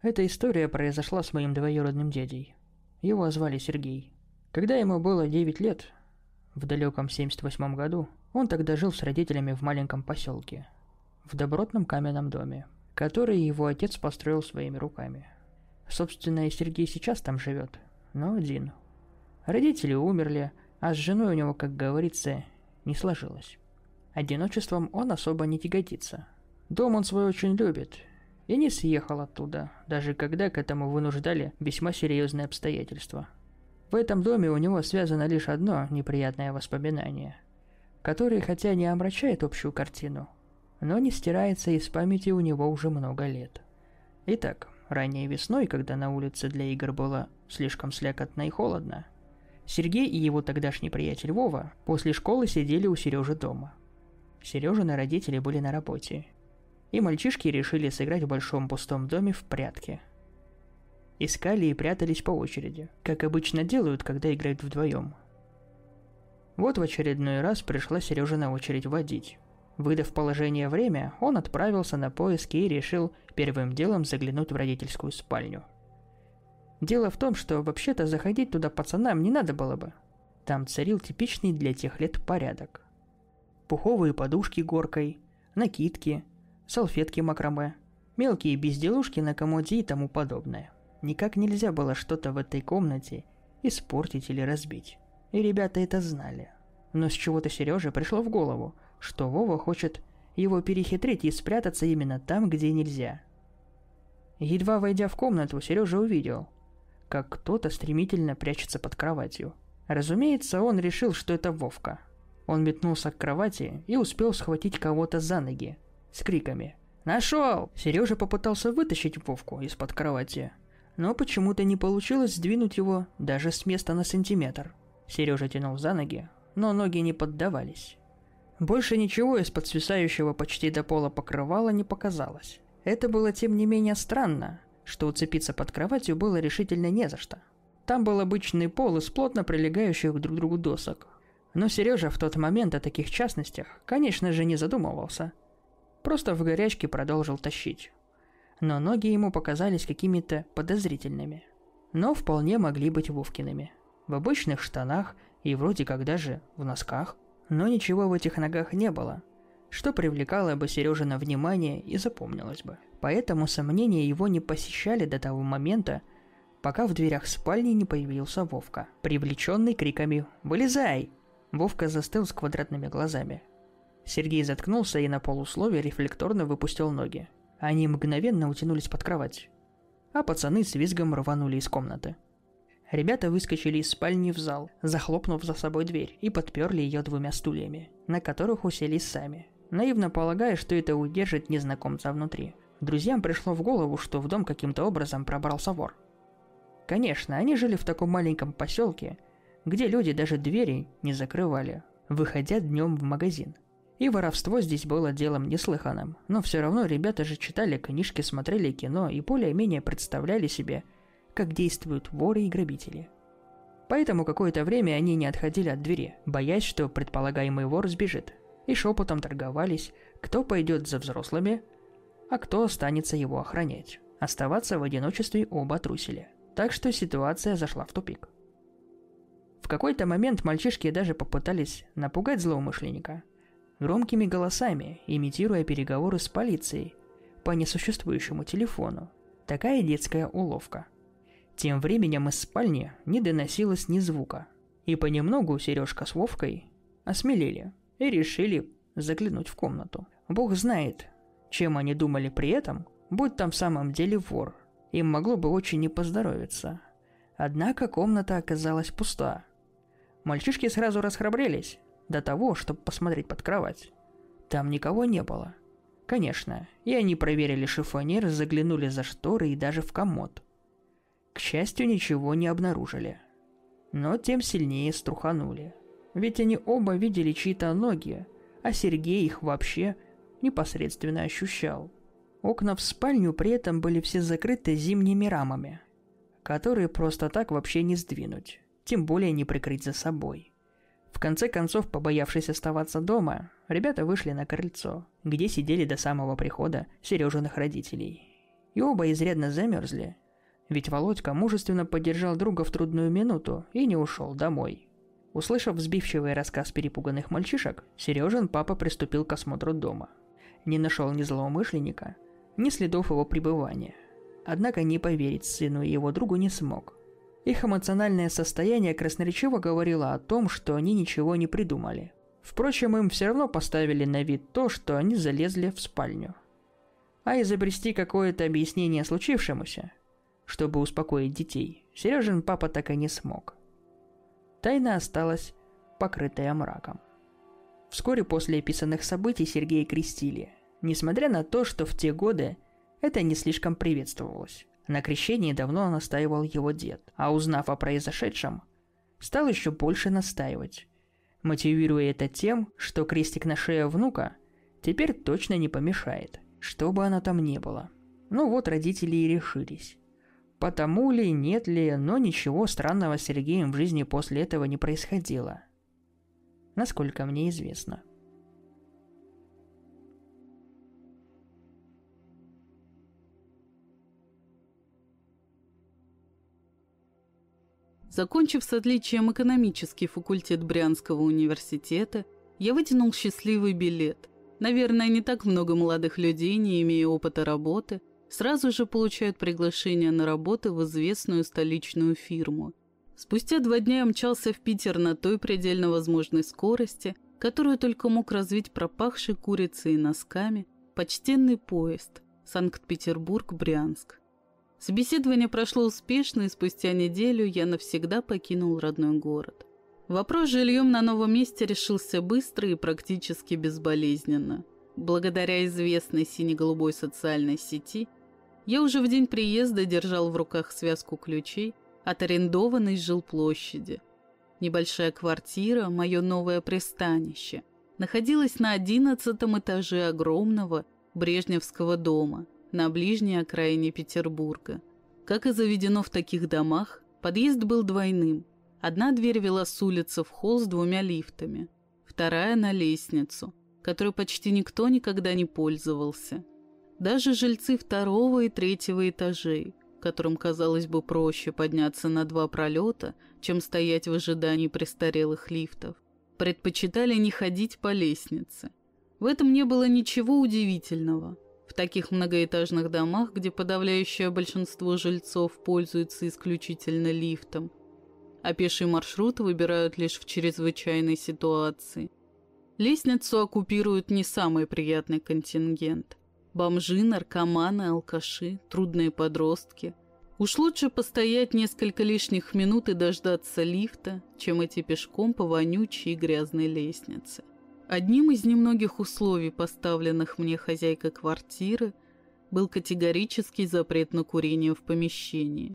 Эта история произошла с моим двоюродным дядей. Его звали Сергей. Когда ему было 9 лет, в далеком 78 году, он тогда жил с родителями в маленьком поселке, в добротном каменном доме, который его отец построил своими руками. Собственно, и Сергей сейчас там живет, но один. Родители умерли, а с женой у него, как говорится, не сложилось. Одиночеством он особо не тяготится. Дом он свой очень любит, и не съехал оттуда, даже когда к этому вынуждали весьма серьезные обстоятельства – в этом доме у него связано лишь одно неприятное воспоминание, которое хотя не омрачает общую картину, но не стирается из памяти у него уже много лет. Итак, ранней весной, когда на улице для игр было слишком слякотно и холодно, Сергей и его тогдашний приятель Вова после школы сидели у Сережи дома. Сережины родители были на работе, и мальчишки решили сыграть в большом пустом доме в прятки – искали и прятались по очереди, как обычно делают, когда играют вдвоем. Вот в очередной раз пришла Сережа на очередь водить. Выдав положение время, он отправился на поиски и решил первым делом заглянуть в родительскую спальню. Дело в том, что вообще-то заходить туда пацанам не надо было бы. Там царил типичный для тех лет порядок. Пуховые подушки горкой, накидки, салфетки макраме, мелкие безделушки на комоде и тому подобное – Никак нельзя было что-то в этой комнате испортить или разбить. И ребята это знали. Но с чего-то Сереже пришло в голову, что Вова хочет его перехитрить и спрятаться именно там, где нельзя. Едва войдя в комнату, Сережа увидел, как кто-то стремительно прячется под кроватью. Разумеется, он решил, что это Вовка. Он метнулся к кровати и успел схватить кого-то за ноги с криками «Нашел!». Сережа попытался вытащить Вовку из-под кровати, но почему-то не получилось сдвинуть его даже с места на сантиметр. Сережа тянул за ноги, но ноги не поддавались. Больше ничего из-под свисающего почти до пола покрывала не показалось. Это было тем не менее странно, что уцепиться под кроватью было решительно не за что. Там был обычный пол из плотно прилегающих друг к другу досок. Но Сережа в тот момент о таких частностях, конечно же, не задумывался. Просто в горячке продолжил тащить но ноги ему показались какими-то подозрительными. Но вполне могли быть Вовкиными. В обычных штанах и вроде как даже в носках. Но ничего в этих ногах не было, что привлекало бы Сережина внимание и запомнилось бы. Поэтому сомнения его не посещали до того момента, пока в дверях спальни не появился Вовка, привлеченный криками «Вылезай!». Вовка застыл с квадратными глазами. Сергей заткнулся и на полусловие рефлекторно выпустил ноги. Они мгновенно утянулись под кровать. А пацаны с визгом рванули из комнаты. Ребята выскочили из спальни в зал, захлопнув за собой дверь и подперли ее двумя стульями, на которых уселись сами, наивно полагая, что это удержит незнакомца внутри. Друзьям пришло в голову, что в дом каким-то образом пробрался вор. Конечно, они жили в таком маленьком поселке, где люди даже двери не закрывали, выходя днем в магазин – и воровство здесь было делом неслыханным. Но все равно ребята же читали книжки, смотрели кино и более-менее представляли себе, как действуют воры и грабители. Поэтому какое-то время они не отходили от двери, боясь, что предполагаемый вор сбежит. И шепотом торговались, кто пойдет за взрослыми, а кто останется его охранять. Оставаться в одиночестве оба трусили. Так что ситуация зашла в тупик. В какой-то момент мальчишки даже попытались напугать злоумышленника – громкими голосами, имитируя переговоры с полицией по несуществующему телефону. Такая детская уловка. Тем временем из спальни не доносилось ни звука. И понемногу Сережка с Вовкой осмелели и решили заглянуть в комнату. Бог знает, чем они думали при этом, будь там в самом деле вор. Им могло бы очень не поздоровиться. Однако комната оказалась пуста. Мальчишки сразу расхрабрились до того, чтобы посмотреть под кровать. Там никого не было. Конечно, и они проверили шифонер, заглянули за шторы и даже в комод. К счастью, ничего не обнаружили. Но тем сильнее струханули. Ведь они оба видели чьи-то ноги, а Сергей их вообще непосредственно ощущал. Окна в спальню при этом были все закрыты зимними рамами, которые просто так вообще не сдвинуть, тем более не прикрыть за собой. В конце концов, побоявшись оставаться дома, ребята вышли на крыльцо, где сидели до самого прихода Сережиных родителей. и оба изрядно замерзли. Ведь Володька мужественно поддержал друга в трудную минуту и не ушел домой. Услышав взбивчивый рассказ перепуганных мальчишек, Сережин папа приступил к осмотру дома. Не нашел ни злоумышленника, ни следов его пребывания. Однако не поверить сыну и его другу не смог. Их эмоциональное состояние красноречиво говорило о том, что они ничего не придумали. Впрочем, им все равно поставили на вид то, что они залезли в спальню. А изобрести какое-то объяснение случившемуся, чтобы успокоить детей, Сережин папа так и не смог. Тайна осталась покрытая мраком. Вскоре после описанных событий Сергея крестили, несмотря на то, что в те годы это не слишком приветствовалось. На крещении давно настаивал его дед, а узнав о произошедшем, стал еще больше настаивать, мотивируя это тем, что крестик на шее внука теперь точно не помешает, что бы оно там ни было. Ну вот родители и решились. Потому ли, нет ли, но ничего странного с Сергеем в жизни после этого не происходило. Насколько мне известно. Закончив с отличием экономический факультет Брянского университета, я вытянул счастливый билет. Наверное, не так много молодых людей, не имея опыта работы, сразу же получают приглашение на работу в известную столичную фирму. Спустя два дня я мчался в Питер на той предельно возможной скорости, которую только мог развить пропахший курицей и носками почтенный поезд Санкт-Петербург-Брянск. Собеседование прошло успешно, и спустя неделю я навсегда покинул родной город. Вопрос с жильем на новом месте решился быстро и практически безболезненно. Благодаря известной сине-голубой социальной сети, я уже в день приезда держал в руках связку ключей от арендованной жилплощади. Небольшая квартира, мое новое пристанище, находилась на одиннадцатом этаже огромного Брежневского дома – на ближней окраине Петербурга. Как и заведено в таких домах, подъезд был двойным. Одна дверь вела с улицы в холл с двумя лифтами, вторая на лестницу, которой почти никто никогда не пользовался. Даже жильцы второго и третьего этажей, которым казалось бы проще подняться на два пролета, чем стоять в ожидании престарелых лифтов, предпочитали не ходить по лестнице. В этом не было ничего удивительного – в таких многоэтажных домах, где подавляющее большинство жильцов пользуются исключительно лифтом, а пеший маршрут выбирают лишь в чрезвычайной ситуации. Лестницу оккупируют не самый приятный контингент. Бомжи, наркоманы, алкаши, трудные подростки. Уж лучше постоять несколько лишних минут и дождаться лифта, чем идти пешком по вонючей и грязной лестнице. Одним из немногих условий, поставленных мне хозяйкой квартиры, был категорический запрет на курение в помещении,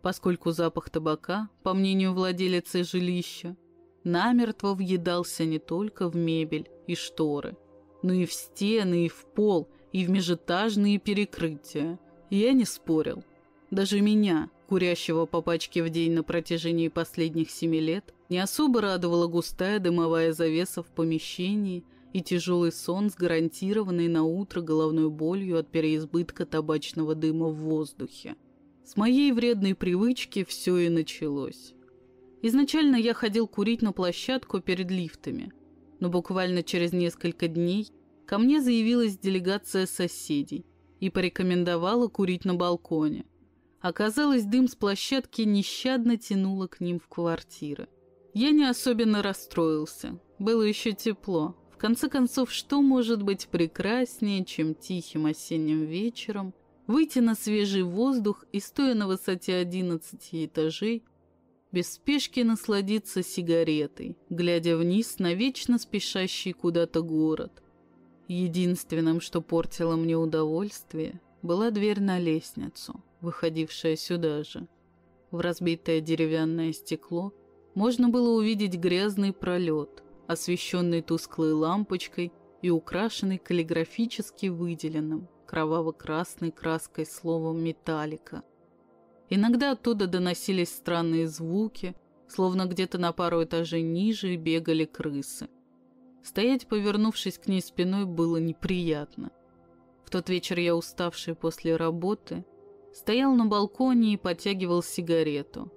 поскольку запах табака, по мнению владелицы жилища, намертво въедался не только в мебель и шторы, но и в стены, и в пол, и в межэтажные перекрытия. Я не спорил. Даже меня, курящего по пачке в день на протяжении последних семи лет, не особо радовала густая дымовая завеса в помещении и тяжелый сон с гарантированной на утро головной болью от переизбытка табачного дыма в воздухе. С моей вредной привычки все и началось. Изначально я ходил курить на площадку перед лифтами, но буквально через несколько дней ко мне заявилась делегация соседей и порекомендовала курить на балконе. Оказалось, дым с площадки нещадно тянуло к ним в квартиры. Я не особенно расстроился. Было еще тепло. В конце концов, что может быть прекраснее, чем тихим осенним вечером выйти на свежий воздух и, стоя на высоте 11 этажей, без спешки насладиться сигаретой, глядя вниз на вечно спешащий куда-то город. Единственным, что портило мне удовольствие, была дверь на лестницу выходившая сюда же. В разбитое деревянное стекло можно было увидеть грязный пролет, освещенный тусклой лампочкой и украшенный каллиграфически выделенным кроваво-красной краской словом «металлика». Иногда оттуда доносились странные звуки, словно где-то на пару этажей ниже бегали крысы. Стоять, повернувшись к ней спиной, было неприятно В тот вечер я, уставший после работы, стоял на балконе и подтягивал сигарету.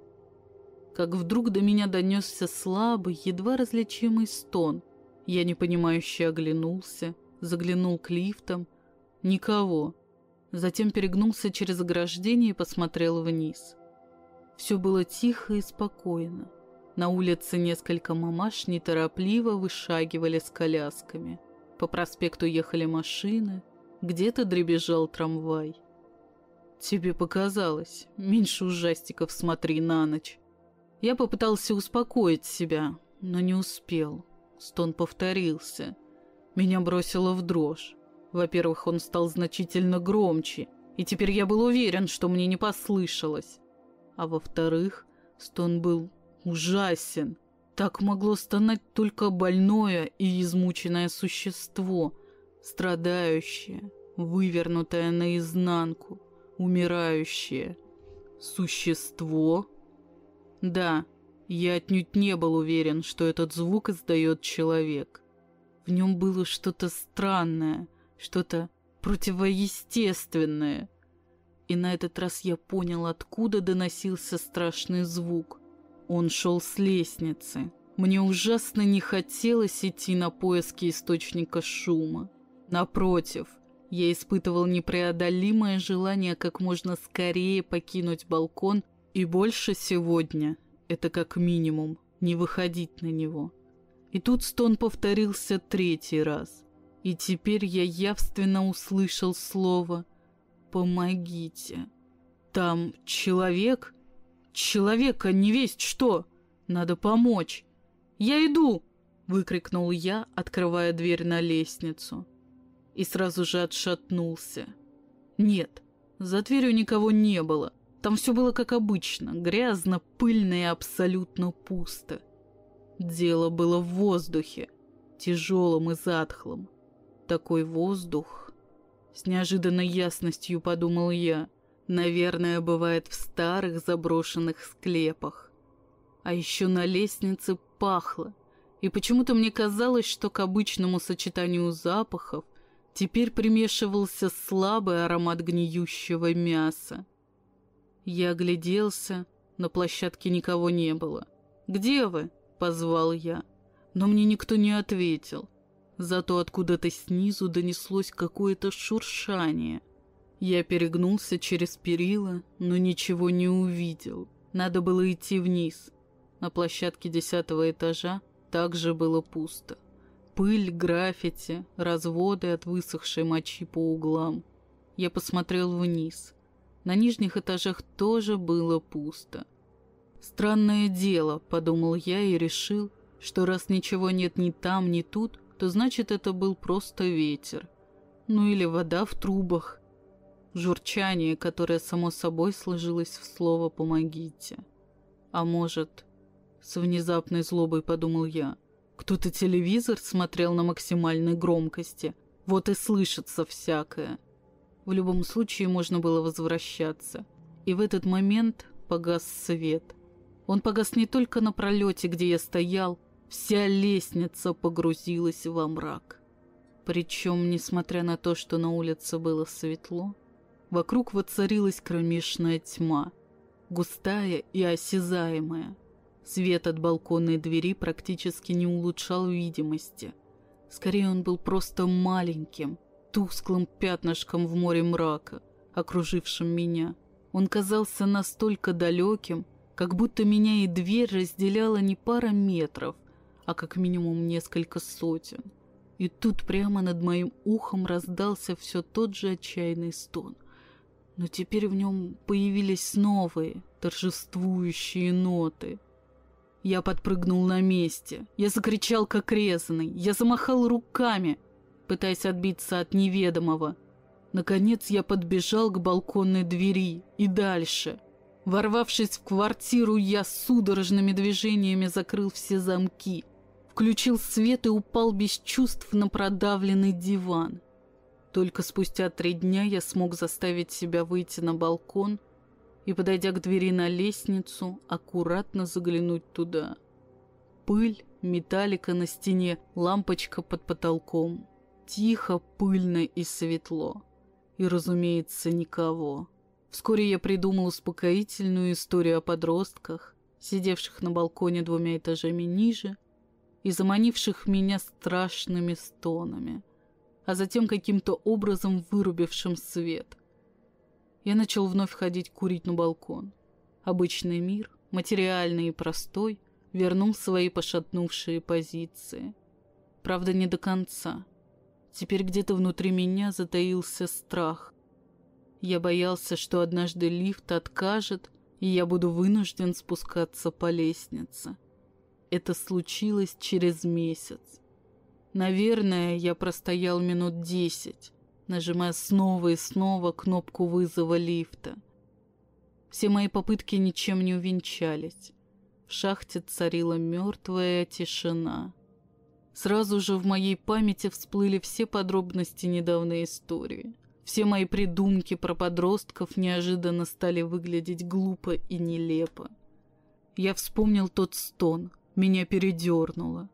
Как вдруг до меня донесся слабый, едва различимый стон. Я непонимающе оглянулся, заглянул к лифтам. Никого. Затем перегнулся через ограждение и посмотрел вниз. Все было тихо и спокойно. На улице несколько мамаш неторопливо вышагивали с колясками. По проспекту ехали машины, где-то дребезжал трамвай. Тебе показалось. Меньше ужастиков смотри на ночь. Я попытался успокоить себя, но не успел. Стон повторился. Меня бросило в дрожь. Во-первых, он стал значительно громче, и теперь я был уверен, что мне не послышалось. А во-вторых, стон был ужасен. Так могло стонать только больное и измученное существо, страдающее, вывернутое наизнанку, умирающее. Существо? Да, я отнюдь не был уверен, что этот звук издает человек. В нем было что-то странное, что-то противоестественное. И на этот раз я понял, откуда доносился страшный звук. Он шел с лестницы. Мне ужасно не хотелось идти на поиски источника шума. Напротив, я испытывал непреодолимое желание как можно скорее покинуть балкон, и больше сегодня, это как минимум, не выходить на него. И тут стон повторился третий раз. И теперь я явственно услышал слово «Помогите». Там человек? Человека не весть что. Надо помочь. «Я иду!» — выкрикнул я, открывая дверь на лестницу. И сразу же отшатнулся. Нет, за дверью никого не было. Там все было как обычно, грязно, пыльно и абсолютно пусто. Дело было в воздухе, тяжелом и затхлом. Такой воздух... С неожиданной ясностью подумал я. Наверное, бывает в старых заброшенных склепах. А еще на лестнице пахло. И почему-то мне казалось, что к обычному сочетанию запахов теперь примешивался слабый аромат гниющего мяса. Я огляделся, на площадке никого не было. «Где вы?» — позвал я. Но мне никто не ответил. Зато откуда-то снизу донеслось какое-то шуршание. Я перегнулся через перила, но ничего не увидел. Надо было идти вниз. На площадке десятого этажа также было пусто. Пыль, граффити, разводы от высохшей мочи по углам. Я посмотрел вниз. На нижних этажах тоже было пусто. «Странное дело», — подумал я и решил, что раз ничего нет ни там, ни тут, то значит это был просто ветер. Ну или вода в трубах. Журчание, которое само собой сложилось в слово «помогите». А может, с внезапной злобой подумал я, кто-то телевизор смотрел на максимальной громкости, вот и слышится всякое. В любом случае можно было возвращаться. И в этот момент погас свет. Он погас не только на пролете, где я стоял, вся лестница погрузилась во мрак. Причем, несмотря на то, что на улице было светло, вокруг воцарилась кромешная тьма, густая и осязаемая. Свет от балконной двери практически не улучшал видимости. Скорее, он был просто маленьким, тусклым пятнышком в море мрака, окружившим меня. Он казался настолько далеким, как будто меня и дверь разделяла не пара метров, а как минимум несколько сотен. И тут прямо над моим ухом раздался все тот же отчаянный стон. Но теперь в нем появились новые, торжествующие ноты. Я подпрыгнул на месте. Я закричал, как резанный. Я замахал руками — пытаясь отбиться от неведомого. Наконец я подбежал к балконной двери и дальше. Ворвавшись в квартиру, я судорожными движениями закрыл все замки, включил свет и упал без чувств на продавленный диван. Только спустя три дня я смог заставить себя выйти на балкон и, подойдя к двери на лестницу, аккуратно заглянуть туда. Пыль, металлика на стене, лампочка под потолком. Тихо, пыльно и светло. И, разумеется, никого. Вскоре я придумал успокоительную историю о подростках, сидевших на балконе двумя этажами ниже и заманивших меня страшными стонами, а затем каким-то образом вырубившим свет. Я начал вновь ходить курить на балкон. Обычный мир, материальный и простой, вернул свои пошатнувшие позиции. Правда, не до конца. Теперь где-то внутри меня затаился страх. Я боялся, что однажды лифт откажет, и я буду вынужден спускаться по лестнице. Это случилось через месяц. Наверное, я простоял минут десять, нажимая снова и снова кнопку вызова лифта. Все мои попытки ничем не увенчались. В шахте царила мертвая тишина. Сразу же в моей памяти всплыли все подробности недавней истории. Все мои придумки про подростков неожиданно стали выглядеть глупо и нелепо. Я вспомнил тот стон, меня передернуло.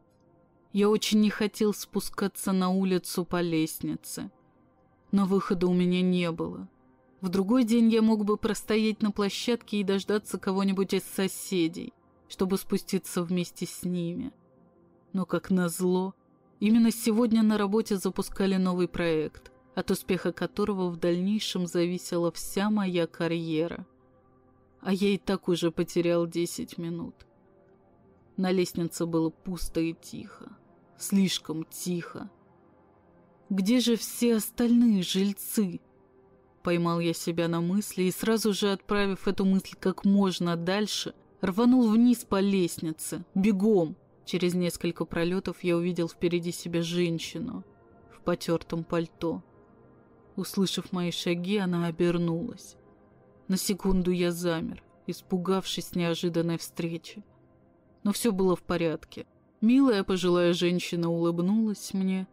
Я очень не хотел спускаться на улицу по лестнице, но выхода у меня не было. В другой день я мог бы простоять на площадке и дождаться кого-нибудь из соседей, чтобы спуститься вместе с ними. Но, как назло, именно сегодня на работе запускали новый проект, от успеха которого в дальнейшем зависела вся моя карьера. А я и так уже потерял 10 минут. На лестнице было пусто и тихо. Слишком тихо. Где же все остальные жильцы? Поймал я себя на мысли и сразу же, отправив эту мысль как можно дальше, рванул вниз по лестнице, бегом, Через несколько пролетов я увидел впереди себя женщину в потертом пальто. Услышав мои шаги, она обернулась. На секунду я замер, испугавшись неожиданной встречи. Но все было в порядке. Милая пожилая женщина улыбнулась мне.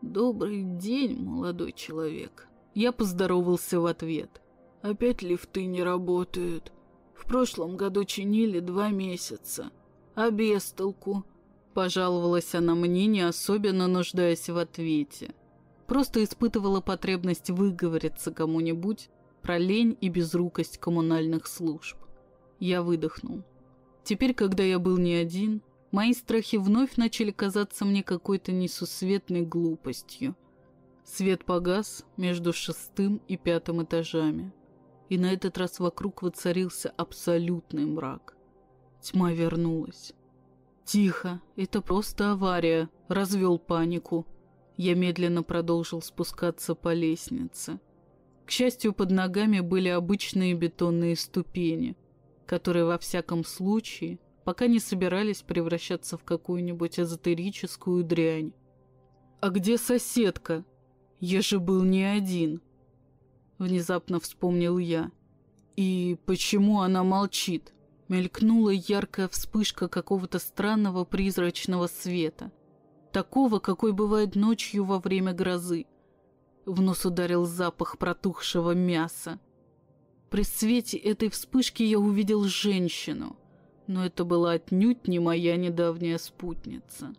«Добрый день, молодой человек». Я поздоровался в ответ. «Опять лифты не работают. В прошлом году чинили два месяца а без толку. Пожаловалась она мне, не особенно нуждаясь в ответе. Просто испытывала потребность выговориться кому-нибудь про лень и безрукость коммунальных служб. Я выдохнул. Теперь, когда я был не один, мои страхи вновь начали казаться мне какой-то несусветной глупостью. Свет погас между шестым и пятым этажами, и на этот раз вокруг воцарился абсолютный мрак. Тьма вернулась. «Тихо, это просто авария», — развел панику. Я медленно продолжил спускаться по лестнице. К счастью, под ногами были обычные бетонные ступени, которые во всяком случае пока не собирались превращаться в какую-нибудь эзотерическую дрянь. «А где соседка? Я же был не один», — внезапно вспомнил я. «И почему она молчит?» Мелькнула яркая вспышка какого-то странного призрачного света. Такого, какой бывает ночью во время грозы. В нос ударил запах протухшего мяса. При свете этой вспышки я увидел женщину, но это была отнюдь не моя недавняя спутница.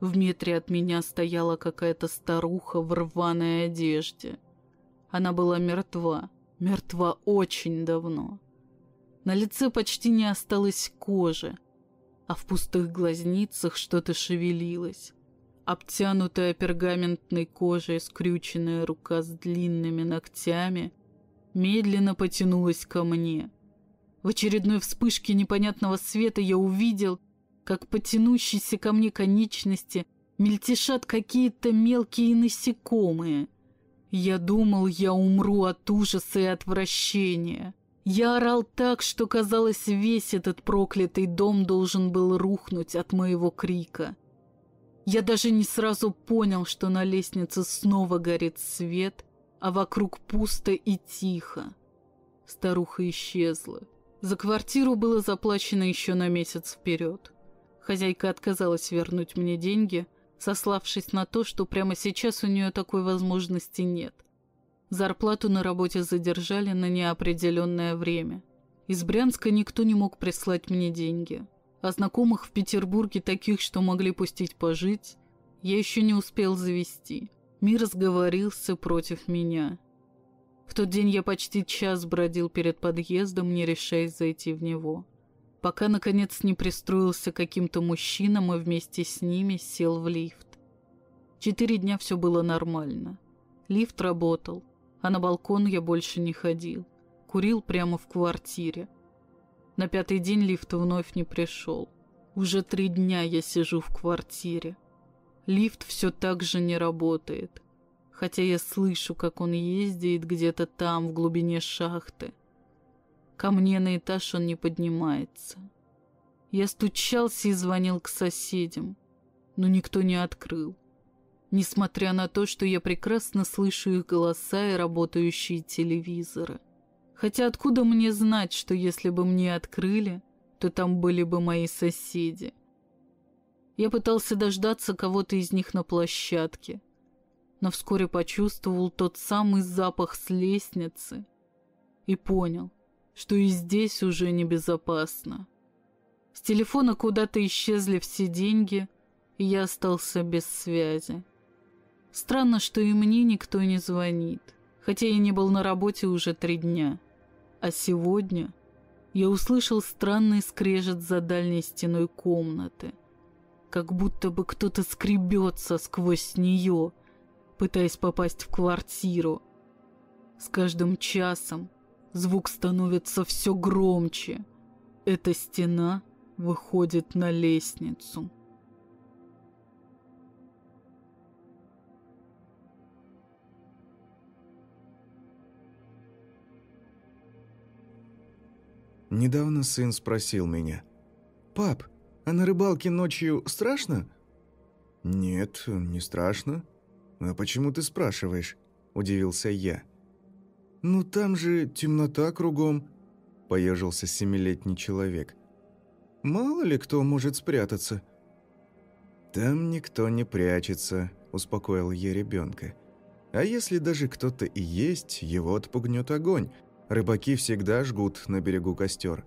В метре от меня стояла какая-то старуха в рваной одежде. Она была мертва, мертва очень давно. На лице почти не осталось кожи, а в пустых глазницах что-то шевелилось. Обтянутая пергаментной кожей скрюченная рука с длинными ногтями медленно потянулась ко мне. В очередной вспышке непонятного света я увидел, как потянущиеся ко мне конечности мельтешат какие-то мелкие насекомые. Я думал, я умру от ужаса и отвращения. Я орал так, что, казалось, весь этот проклятый дом должен был рухнуть от моего крика. Я даже не сразу понял, что на лестнице снова горит свет, а вокруг пусто и тихо. Старуха исчезла. За квартиру было заплачено еще на месяц вперед. Хозяйка отказалась вернуть мне деньги, сославшись на то, что прямо сейчас у нее такой возможности нет – Зарплату на работе задержали на неопределенное время. Из Брянска никто не мог прислать мне деньги. А знакомых в Петербурге, таких, что могли пустить пожить, я еще не успел завести. Мир сговорился против меня. В тот день я почти час бродил перед подъездом, не решаясь зайти в него. Пока, наконец, не пристроился каким-то мужчинам и вместе с ними сел в лифт. Четыре дня все было нормально. Лифт работал, а на балкон я больше не ходил. Курил прямо в квартире. На пятый день лифт вновь не пришел. Уже три дня я сижу в квартире. Лифт все так же не работает хотя я слышу, как он ездит где-то там, в глубине шахты. Ко мне на этаж он не поднимается. Я стучался и звонил к соседям, но никто не открыл. Несмотря на то, что я прекрасно слышу их голоса и работающие телевизоры. Хотя откуда мне знать, что если бы мне открыли, то там были бы мои соседи? Я пытался дождаться кого-то из них на площадке, но вскоре почувствовал тот самый запах с лестницы и понял, что и здесь уже небезопасно. С телефона куда-то исчезли все деньги, и я остался без связи. Странно, что и мне никто не звонит, хотя я не был на работе уже три дня. А сегодня я услышал странный скрежет за дальней стеной комнаты, как будто бы кто-то скребется сквозь нее, пытаясь попасть в квартиру. С каждым часом звук становится все громче. Эта стена выходит на лестницу. Недавно сын спросил меня. «Пап, а на рыбалке ночью страшно?» «Нет, не страшно. «А почему ты спрашиваешь?» – удивился я. «Ну там же темнота кругом», – поежился семилетний человек. «Мало ли кто может спрятаться». «Там никто не прячется», – успокоил я ребенка. «А если даже кто-то и есть, его отпугнет огонь. Рыбаки всегда жгут на берегу костер».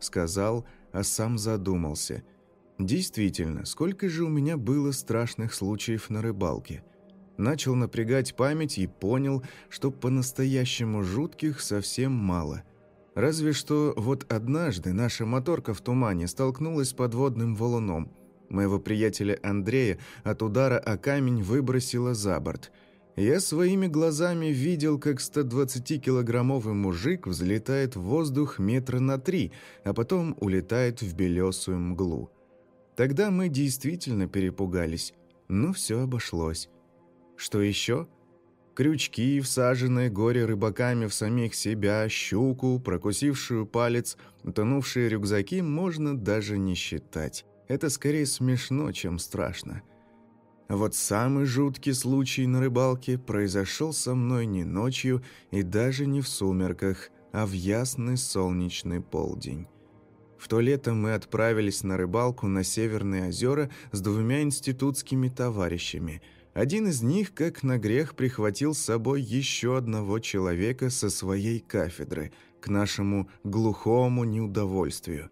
Сказал, а сам задумался. «Действительно, сколько же у меня было страшных случаев на рыбалке?» начал напрягать память и понял, что по-настоящему жутких совсем мало. Разве что вот однажды наша моторка в тумане столкнулась с подводным валуном. Моего приятеля Андрея от удара о камень выбросило за борт. Я своими глазами видел, как 120-килограммовый мужик взлетает в воздух метра на три, а потом улетает в белесую мглу. Тогда мы действительно перепугались, но все обошлось. Что еще? Крючки, всаженные горе-рыбаками в самих себя, щуку, прокусившую палец, утонувшие рюкзаки можно даже не считать. Это скорее смешно, чем страшно. Вот самый жуткий случай на рыбалке произошел со мной не ночью и даже не в сумерках, а в ясный солнечный полдень. В то лето мы отправились на рыбалку на Северные озера с двумя институтскими товарищами – один из них, как на грех, прихватил с собой еще одного человека со своей кафедры, к нашему глухому неудовольствию.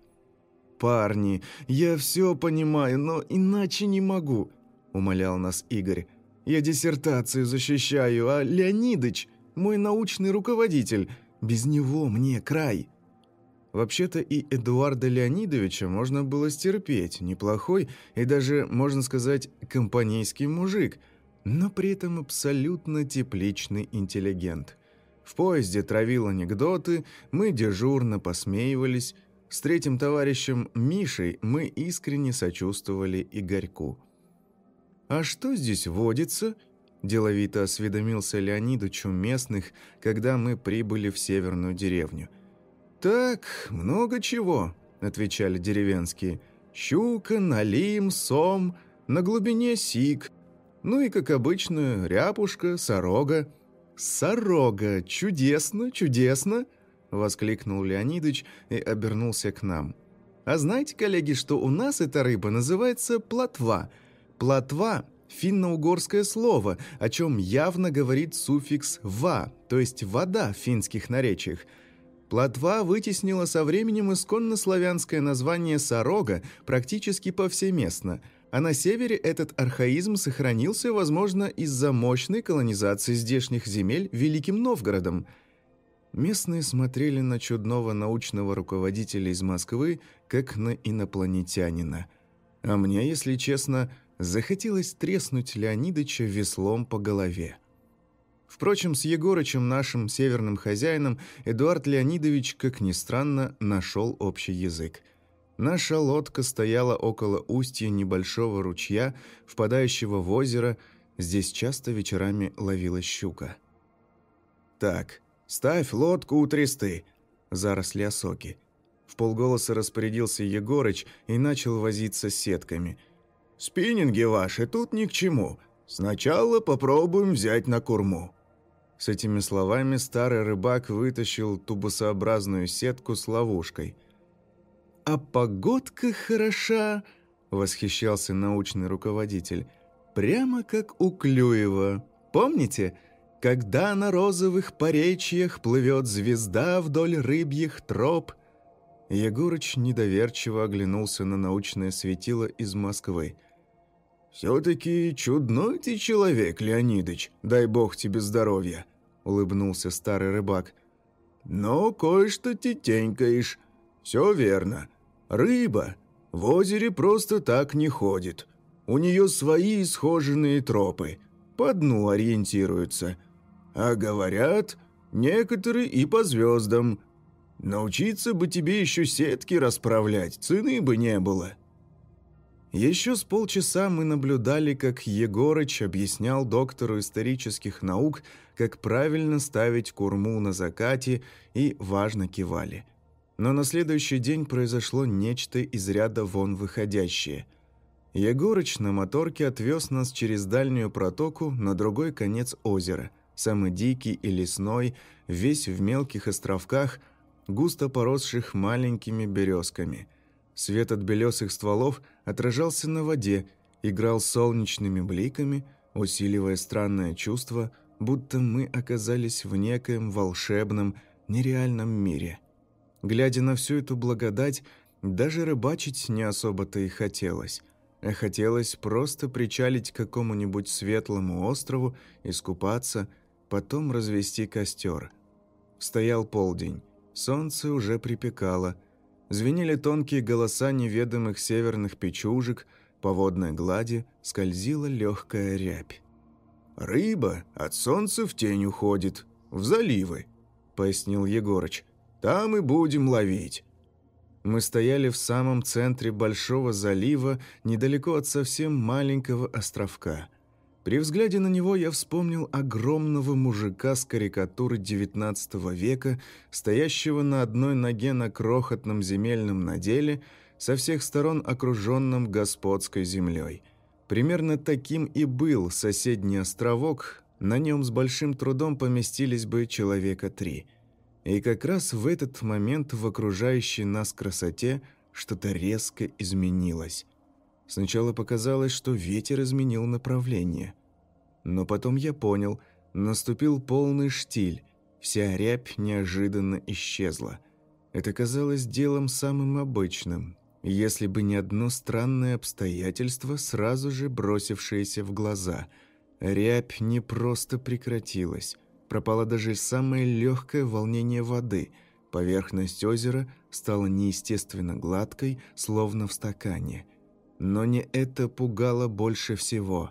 «Парни, я все понимаю, но иначе не могу», – умолял нас Игорь. «Я диссертацию защищаю, а Леонидыч – мой научный руководитель. Без него мне край». Вообще-то и Эдуарда Леонидовича можно было стерпеть, неплохой и даже, можно сказать, компанейский мужик – но при этом абсолютно тепличный интеллигент. В поезде травил анекдоты, мы дежурно посмеивались. С третьим товарищем Мишей мы искренне сочувствовали Игорьку. «А что здесь водится?» – деловито осведомился Леонидович у местных, когда мы прибыли в северную деревню. «Так, много чего», – отвечали деревенские. «Щука, налим, сом, на глубине сик, ну и, как обычно, ряпушка, сорога. «Сорога! Чудесно, чудесно!» — воскликнул Леонидыч и обернулся к нам. «А знаете, коллеги, что у нас эта рыба называется плотва? Плотва — финно-угорское слово, о чем явно говорит суффикс «ва», то есть «вода» в финских наречиях. Плотва вытеснила со временем исконно славянское название «сорога» практически повсеместно — а на севере этот архаизм сохранился, возможно, из-за мощной колонизации здешних земель Великим Новгородом. Местные смотрели на чудного научного руководителя из Москвы, как на инопланетянина. А мне, если честно, захотелось треснуть Леонидыча веслом по голове. Впрочем, с Егорычем, нашим северным хозяином, Эдуард Леонидович, как ни странно, нашел общий язык. Наша лодка стояла около устья небольшого ручья, впадающего в озеро. Здесь часто вечерами ловилась щука. «Так, ставь лодку у тресты», — заросли осоки. В полголоса распорядился Егорыч и начал возиться с сетками. «Спиннинги ваши тут ни к чему. Сначала попробуем взять на корму». С этими словами старый рыбак вытащил тубусообразную сетку с ловушкой. «А погодка хороша!» — восхищался научный руководитель. «Прямо как у Клюева. Помните, когда на розовых поречьях плывет звезда вдоль рыбьих троп?» Егорыч недоверчиво оглянулся на научное светило из Москвы. «Все-таки чудной ты человек, Леонидыч, дай бог тебе здоровья!» — улыбнулся старый рыбак. «Но кое-что тетенькаешь. Все верно. Рыба в озере просто так не ходит. У нее свои схоженные тропы. По дну ориентируются. А говорят, некоторые и по звездам. Научиться бы тебе еще сетки расправлять, цены бы не было». Еще с полчаса мы наблюдали, как Егорыч объяснял доктору исторических наук, как правильно ставить курму на закате, и важно кивали. Но на следующий день произошло нечто из ряда вон выходящее. Егорыч на моторке отвез нас через дальнюю протоку на другой конец озера, самый дикий и лесной, весь в мелких островках, густо поросших маленькими березками – Свет от белесых стволов отражался на воде, играл солнечными бликами, усиливая странное чувство, будто мы оказались в некоем волшебном, нереальном мире. Глядя на всю эту благодать, даже рыбачить не особо-то и хотелось. А хотелось просто причалить к какому-нибудь светлому острову, искупаться, потом развести костер. Стоял полдень, солнце уже припекало – Звенели тонкие голоса неведомых северных печужек, по водной глади скользила легкая рябь. «Рыба от солнца в тень уходит, в заливы», — пояснил Егорыч. «Там и будем ловить». Мы стояли в самом центре большого залива, недалеко от совсем маленького островка — при взгляде на него я вспомнил огромного мужика с карикатуры XIX века, стоящего на одной ноге на крохотном земельном наделе, со всех сторон окруженном господской землей. Примерно таким и был соседний островок, на нем с большим трудом поместились бы человека три. И как раз в этот момент в окружающей нас красоте что-то резко изменилось. Сначала показалось, что ветер изменил направление. Но потом я понял, наступил полный штиль, вся рябь неожиданно исчезла. Это казалось делом самым обычным, если бы не одно странное обстоятельство, сразу же бросившееся в глаза. Рябь не просто прекратилась, пропало даже самое легкое волнение воды – Поверхность озера стала неестественно гладкой, словно в стакане. Но не это пугало больше всего.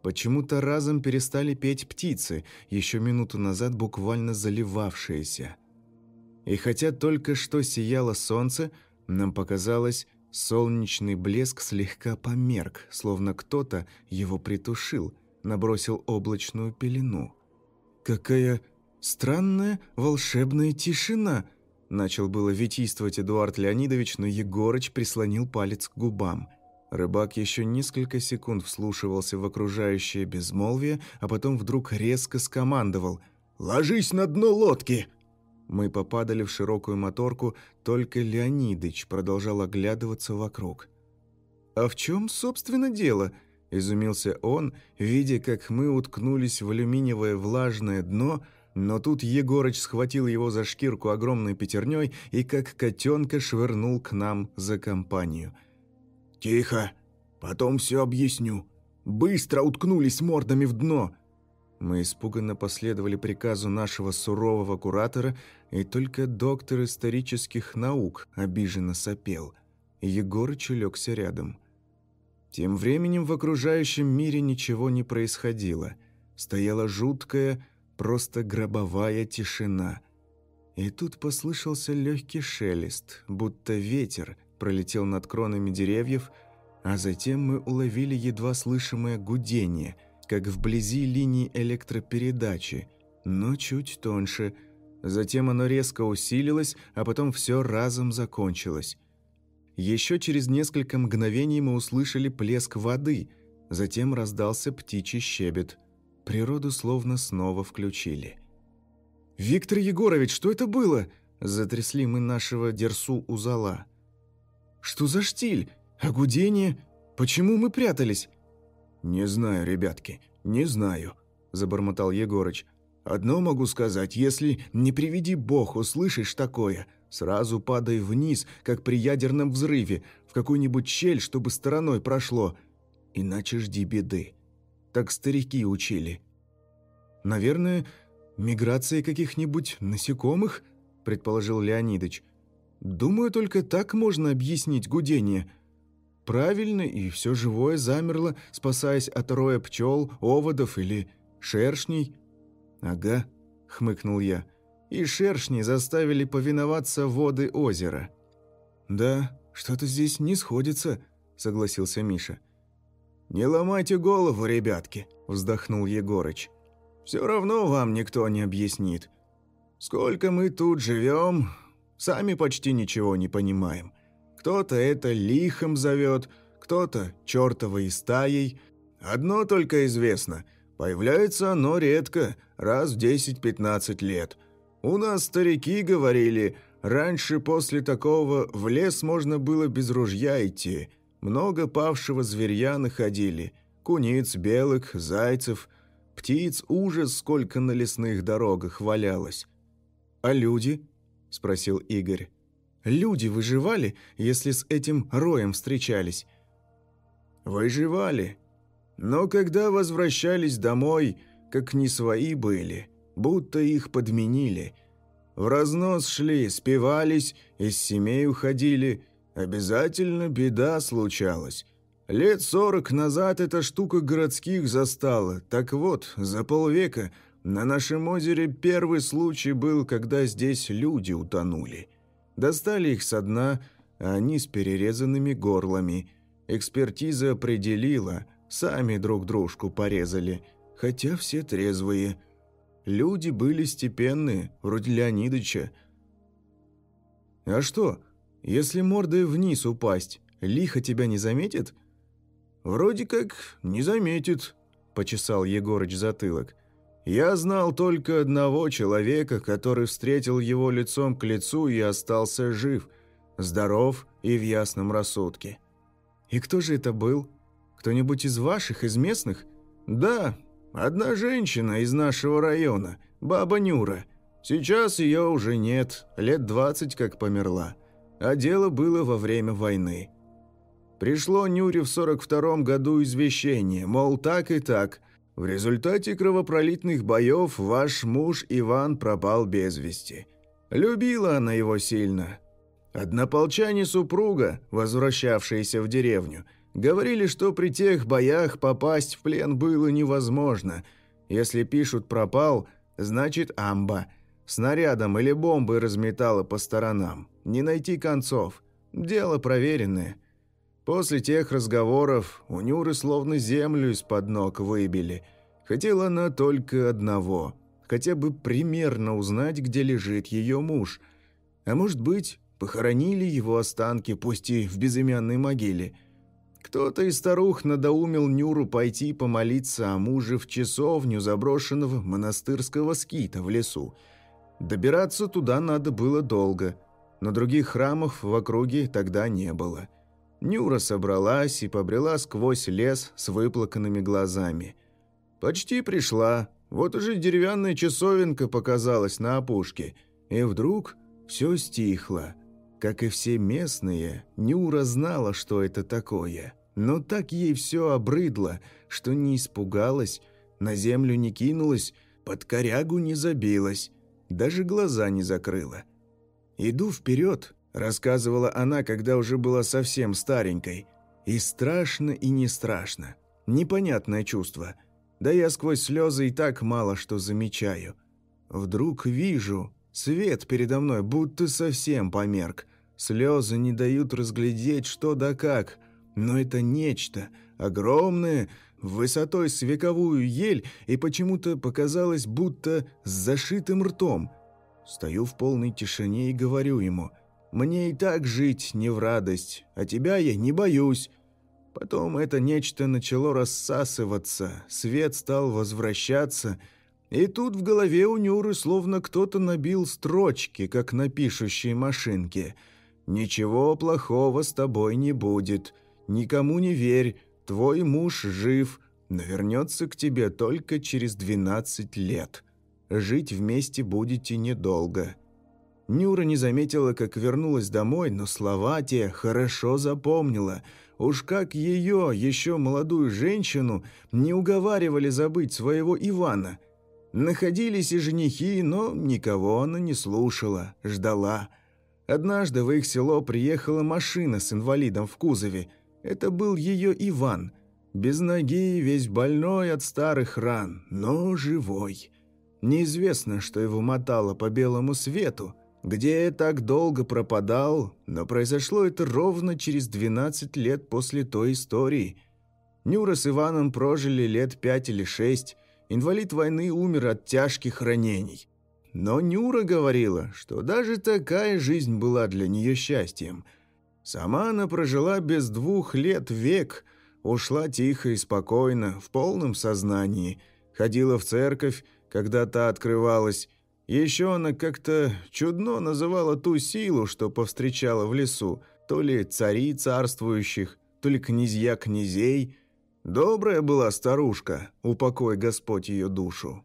Почему-то разом перестали петь птицы, еще минуту назад буквально заливавшиеся. И хотя только что сияло солнце, нам показалось, солнечный блеск слегка померк, словно кто-то его притушил, набросил облачную пелену. «Какая странная волшебная тишина!» Начал было витийствовать Эдуард Леонидович, но Егорыч прислонил палец к губам – Рыбак еще несколько секунд вслушивался в окружающее безмолвие, а потом вдруг резко скомандовал «Ложись на дно лодки!» Мы попадали в широкую моторку, только Леонидыч продолжал оглядываться вокруг. «А в чем, собственно, дело?» – изумился он, видя, как мы уткнулись в алюминиевое влажное дно, но тут Егорыч схватил его за шкирку огромной пятерней и как котенка швырнул к нам за компанию – «Тихо! Потом все объясню. Быстро уткнулись мордами в дно!» Мы испуганно последовали приказу нашего сурового куратора, и только доктор исторических наук обиженно сопел. Егорыч улегся рядом. Тем временем в окружающем мире ничего не происходило. Стояла жуткая, просто гробовая тишина. И тут послышался легкий шелест, будто ветер пролетел над кронами деревьев, а затем мы уловили едва слышимое гудение, как вблизи линии электропередачи, но чуть тоньше. Затем оно резко усилилось, а потом все разом закончилось. Еще через несколько мгновений мы услышали плеск воды, затем раздался птичий щебет. Природу словно снова включили. «Виктор Егорович, что это было?» Затрясли мы нашего Дерсу у зала. «Что за штиль? А гудение? Почему мы прятались?» «Не знаю, ребятки, не знаю», – забормотал Егорыч. «Одно могу сказать, если, не приведи бог, услышишь такое – Сразу падай вниз, как при ядерном взрыве, в какую-нибудь щель, чтобы стороной прошло. Иначе жди беды. Так старики учили. Наверное, миграция каких-нибудь насекомых, предположил Леонидыч. Думаю, только так можно объяснить гудение. Правильно, и все живое замерло, спасаясь от роя пчел, оводов или шершней. Ага, хмыкнул я и шершни заставили повиноваться воды озера. «Да, что-то здесь не сходится», — согласился Миша. «Не ломайте голову, ребятки», — вздохнул Егорыч. «Все равно вам никто не объяснит. Сколько мы тут живем, сами почти ничего не понимаем. Кто-то это лихом зовет, кто-то чертовой стаей. Одно только известно — появляется оно редко, раз в 10-15 лет — у нас старики говорили, раньше после такого в лес можно было без ружья идти. Много павшего зверья находили. Куниц, белок, зайцев. Птиц ужас сколько на лесных дорогах валялось. «А люди?» – спросил Игорь. «Люди выживали, если с этим роем встречались?» «Выживали. Но когда возвращались домой, как не свои были» будто их подменили. В разнос шли, спивались, из семей уходили. Обязательно беда случалась. Лет сорок назад эта штука городских застала. Так вот, за полвека на нашем озере первый случай был, когда здесь люди утонули. Достали их со дна, а они с перерезанными горлами. Экспертиза определила, сами друг дружку порезали, хотя все трезвые – Люди были степенные, вроде Леонидыча. А что, если мордой вниз упасть, лихо тебя не заметит? Вроде как не заметит, почесал Егорыч затылок. Я знал только одного человека, который встретил его лицом к лицу и остался жив, здоров и в ясном рассудке. И кто же это был? Кто-нибудь из ваших, из местных? Да, Одна женщина из нашего района, баба Нюра. Сейчас ее уже нет, лет двадцать как померла. А дело было во время войны. Пришло Нюре в 42-м году извещение, мол, так и так. В результате кровопролитных боев ваш муж Иван пропал без вести. Любила она его сильно. Однополчане супруга, возвращавшаяся в деревню – Говорили, что при тех боях попасть в плен было невозможно. Если пишут «пропал», значит «амба». Снарядом или бомбой разметало по сторонам. Не найти концов. Дело проверенное. После тех разговоров у Нюры словно землю из-под ног выбили. Хотела она только одного. Хотя бы примерно узнать, где лежит ее муж. А может быть, похоронили его останки, пусть и в безымянной могиле – кто-то из старух надоумил Нюру пойти помолиться о муже в часовню заброшенного монастырского скита в лесу. Добираться туда надо было долго, но других храмов в округе тогда не было. Нюра собралась и побрела сквозь лес с выплаканными глазами. Почти пришла, вот уже деревянная часовенка показалась на опушке, и вдруг все стихло – как и все местные, Нюра знала, что это такое. Но так ей все обрыдло, что не испугалась, на землю не кинулась, под корягу не забилась, даже глаза не закрыла. «Иду вперед», — рассказывала она, когда уже была совсем старенькой. «И страшно, и не страшно. Непонятное чувство. Да я сквозь слезы и так мало что замечаю. Вдруг вижу, свет передо мной будто совсем померк. Слезы не дают разглядеть, что да как. Но это нечто, огромное, высотой с вековую ель, и почему-то показалось, будто с зашитым ртом. Стою в полной тишине и говорю ему, «Мне и так жить не в радость, а тебя я не боюсь». Потом это нечто начало рассасываться, свет стал возвращаться, и тут в голове у Нюры словно кто-то набил строчки, как на пишущей машинке. «Ничего плохого с тобой не будет, никому не верь, Твой муж жив, но вернется к тебе только через 12 лет. Жить вместе будете недолго». Нюра не заметила, как вернулась домой, но слова те хорошо запомнила. Уж как ее, еще молодую женщину, не уговаривали забыть своего Ивана. Находились и женихи, но никого она не слушала, ждала. Однажды в их село приехала машина с инвалидом в кузове. Это был ее Иван. Без ноги, весь больной от старых ран, но живой. Неизвестно, что его мотало по белому свету, где я так долго пропадал, но произошло это ровно через 12 лет после той истории. Нюра с Иваном прожили лет пять или шесть, инвалид войны умер от тяжких ранений. Но Нюра говорила, что даже такая жизнь была для нее счастьем – Сама она прожила без двух лет век, ушла тихо и спокойно, в полном сознании, ходила в церковь, когда та открывалась. Еще она как-то чудно называла ту силу, что повстречала в лесу, то ли цари царствующих, то ли князья князей. Добрая была старушка, упокой Господь ее душу.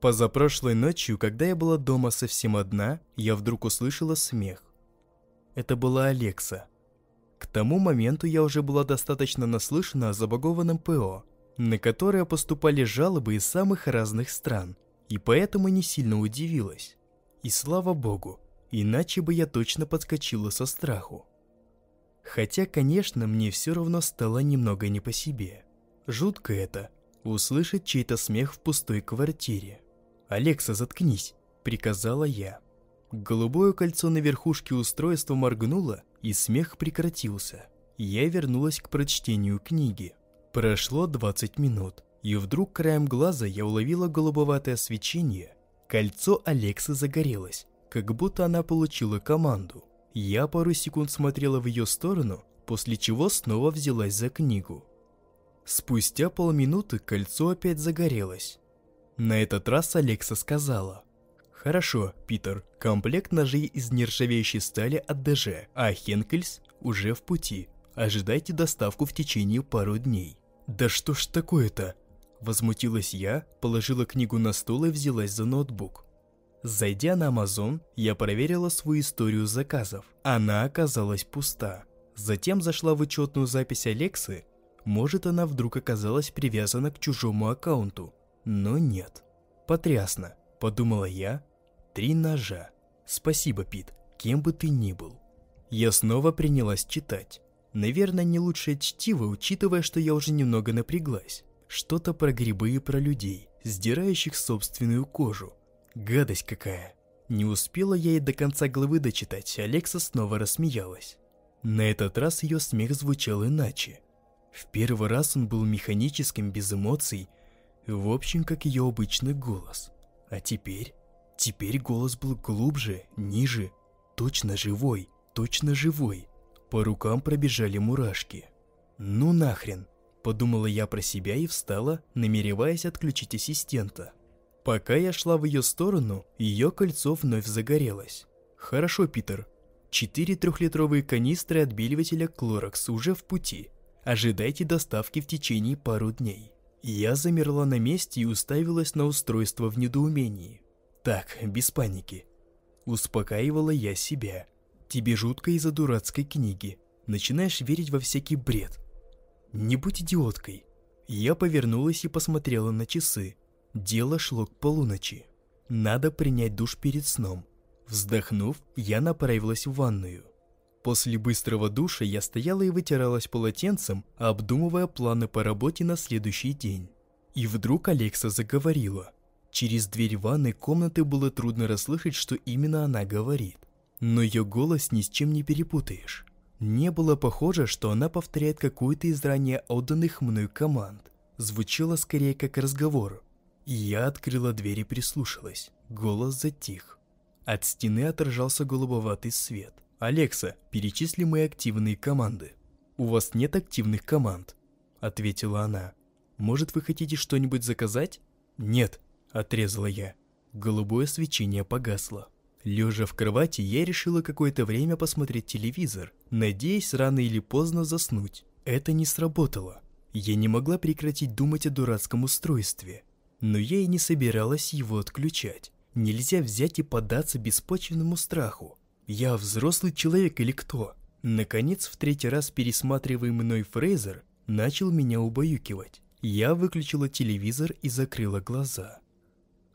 Позапрошлой ночью, когда я была дома совсем одна, я вдруг услышала смех. Это была Алекса. К тому моменту я уже была достаточно наслышана о забагованном ПО, на которое поступали жалобы из самых разных стран, и поэтому не сильно удивилась. И слава богу, иначе бы я точно подскочила со страху. Хотя, конечно, мне все равно стало немного не по себе. Жутко это – услышать чей-то смех в пустой квартире. «Алекса, заткнись!» – приказала я. Голубое кольцо на верхушке устройства моргнуло, и смех прекратился. Я вернулась к прочтению книги. Прошло 20 минут, и вдруг краем глаза я уловила голубоватое свечение. Кольцо Алексы загорелось, как будто она получила команду. Я пару секунд смотрела в ее сторону, после чего снова взялась за книгу. Спустя полминуты кольцо опять загорелось. На этот раз Алекса сказала. «Хорошо, Питер, комплект ножей из нержавеющей стали от ДЖ, а Хенкельс уже в пути. Ожидайте доставку в течение пару дней». «Да что ж такое-то?» Возмутилась я, положила книгу на стол и взялась за ноутбук. Зайдя на Amazon, я проверила свою историю заказов. Она оказалась пуста. Затем зашла в учетную запись Алексы. Может, она вдруг оказалась привязана к чужому аккаунту. Но нет. Потрясно, подумала я. Три ножа. Спасибо, Пит, кем бы ты ни был. Я снова принялась читать. Наверное, не лучшее чтиво, учитывая, что я уже немного напряглась. Что-то про грибы и про людей, сдирающих собственную кожу. Гадость какая. Не успела я и до конца главы дочитать, Алекса снова рассмеялась. На этот раз ее смех звучал иначе. В первый раз он был механическим, без эмоций, в общем, как ее обычный голос. А теперь... Теперь голос был глубже, ниже, точно живой, точно живой. По рукам пробежали мурашки. «Ну нахрен!» – подумала я про себя и встала, намереваясь отключить ассистента. Пока я шла в ее сторону, ее кольцо вновь загорелось. «Хорошо, Питер. Четыре трехлитровые канистры отбеливателя Clorox уже в пути. Ожидайте доставки в течение пару дней». Я замерла на месте и уставилась на устройство в недоумении. Так, без паники. Успокаивала я себя. Тебе жутко из-за дурацкой книги. Начинаешь верить во всякий бред. Не будь идиоткой. Я повернулась и посмотрела на часы. Дело шло к полуночи. Надо принять душ перед сном. Вздохнув, я направилась в ванную. После быстрого душа я стояла и вытиралась полотенцем, обдумывая планы по работе на следующий день. И вдруг Алекса заговорила. Через дверь ванной комнаты было трудно расслышать, что именно она говорит. Но ее голос ни с чем не перепутаешь. Не было похоже, что она повторяет какую-то из ранее отданных мною команд. Звучало скорее как разговор. Я открыла дверь и прислушалась. Голос затих. От стены отражался голубоватый свет. «Алекса, перечисли мои активные команды». «У вас нет активных команд», — ответила она. «Может, вы хотите что-нибудь заказать?» «Нет», — отрезала я. Голубое свечение погасло. Лежа в кровати, я решила какое-то время посмотреть телевизор, надеясь рано или поздно заснуть. Это не сработало. Я не могла прекратить думать о дурацком устройстве. Но я и не собиралась его отключать. Нельзя взять и поддаться беспочвенному страху. Я взрослый человек или кто? Наконец, в третий раз пересматриваемый мной Фрейзер начал меня убаюкивать. Я выключила телевизор и закрыла глаза.